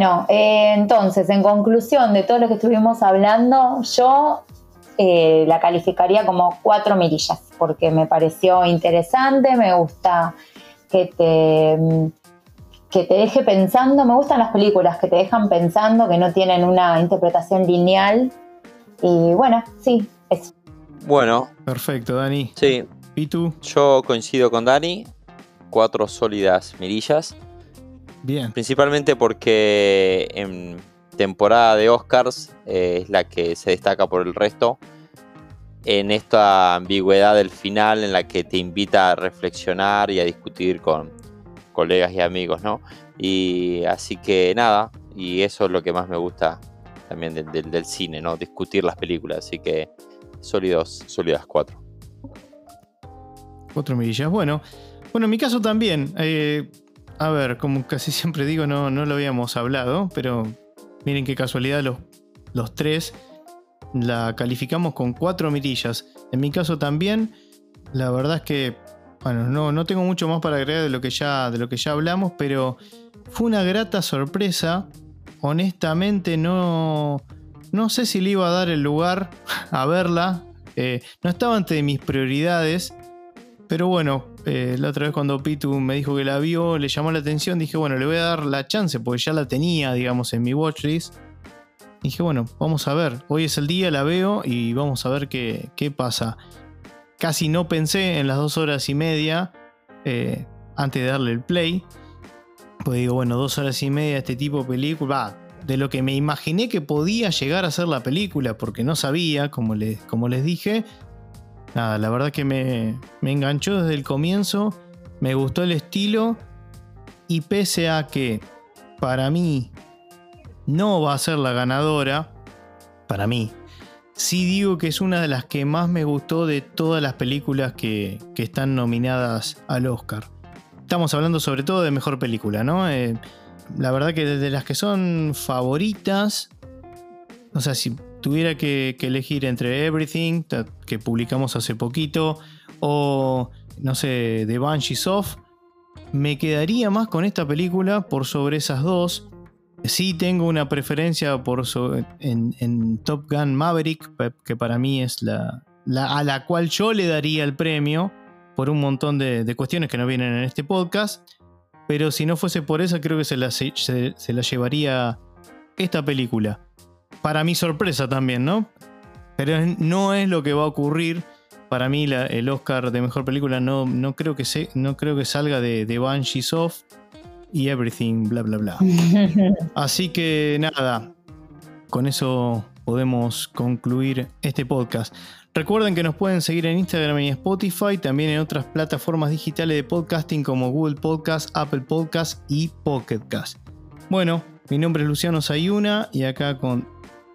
Bueno, eh, entonces, en conclusión de todo lo que estuvimos hablando, yo eh, la calificaría como cuatro mirillas, porque me pareció interesante, me gusta que te, que te deje pensando, me gustan las películas que te dejan pensando, que no tienen una interpretación lineal. Y bueno, sí, eso. Bueno. Perfecto, Dani. Sí. ¿Y tú? Yo coincido con Dani, cuatro sólidas mirillas. Bien. Principalmente porque en temporada de Oscars eh, es la que se destaca por el resto. En esta ambigüedad del final en la que te invita a reflexionar y a discutir con colegas y amigos, ¿no? Y así que nada, y eso es lo que más me gusta también del, cine, ¿no? Discutir las películas, así que sólidos, sólidas cuatro. Cuatro mirillas, bueno. Bueno, en mi caso también. Eh, a ver, como casi [LAUGHS] siempre digo, no, no lo habíamos hablado, pero Miren qué casualidad, los, los tres la calificamos con cuatro mirillas. En mi caso también, la verdad es que, bueno, no, no tengo mucho más para agregar de lo, que ya, de lo que ya hablamos, pero fue una grata sorpresa. Honestamente, no, no sé si le iba a dar el lugar [LAUGHS] a verla. Eh, no estaba entre mis prioridades. Pero bueno, eh, la otra vez cuando Pitu me dijo que la vio, le llamó la atención, dije, bueno, le voy a dar la chance, porque ya la tenía, digamos, en mi watchlist. Dije, bueno, vamos a ver, hoy es el día, la veo y vamos a ver qué, qué pasa. Casi no pensé en las dos horas y media eh, antes de darle el play. Pues digo, bueno, dos horas y media este tipo de película, de lo que me imaginé que podía llegar a ser la película, porque no sabía, como les, como les dije, nada, la verdad que me, enganchó desde el comienzo, me gustó el estilo y pese a que para mí no va a ser la ganadora, para mí, sí digo que es una de las que más me gustó de todas las películas que, están nominadas al Oscar. Estamos hablando sobre todo de mejor película, ¿no? Eh, la verdad que de las que son favoritas, o sea, si tuviera que, elegir entre Everything, que publicamos hace poquito, o no sé, The Banshees of, me quedaría más con esta película por sobre esas dos. Sí tengo una preferencia por en, Top Gun Maverick, que para mí es la, a la cual yo le daría el premio por un montón de, cuestiones que no vienen en este podcast. Pero si no fuese por esa, creo que se la, se la llevaría esta película para mi sorpresa también, ¿no? Pero no es lo que va a ocurrir. Para mí el Oscar de Mejor Película no, no, creo, que se, no creo que salga de, de Banshees Off y Everything, bla, bla, bla. [LAUGHS] Así que nada, con eso podemos concluir este podcast. Recuerden que nos pueden seguir en Instagram y Spotify, también en otras plataformas digitales de podcasting como Google Podcast, Apple Podcast y Pocket Cast. Bueno, mi nombre es Luciano Sayuna y acá con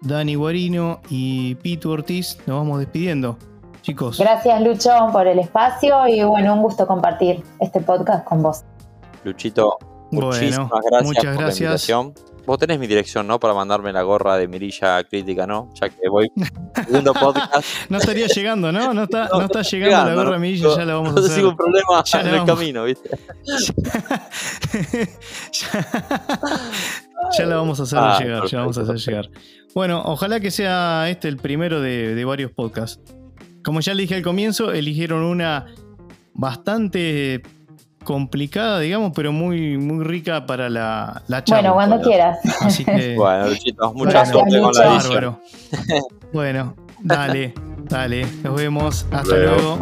Dani Guarino y Pitu Ortiz, nos vamos despidiendo. Chicos. Gracias, Lucho, por el espacio y bueno, un gusto compartir este podcast con vos. Luchito, muchísimas gracias muchas por gracias. la invitación. Vos tenés mi dirección, ¿no? Para mandarme la gorra de Mirilla Crítica, ¿no? Ya que voy segundo podcast. [LAUGHS] no estaría llegando, ¿no? No está, no, está llegando, la gorra de Mirilla, ya la vamos a hacer. No un problema ya en el camino, ¿viste? [LAUGHS] [LAUGHS] ya, la vamos a hacer ah, llegar, ya vamos a hacer llegar. Bueno, ojalá que sea este el primero de, varios podcasts. Como ya le dije al comienzo, eligieron una bastante complicada, digamos, pero muy, muy rica para la, la charla. Bueno, cuando quieras. Así que, [LAUGHS] bueno, Luchito, mucha suerte con la edición. [LAUGHS] bueno, dale, dale. Nos vemos. Hasta luego.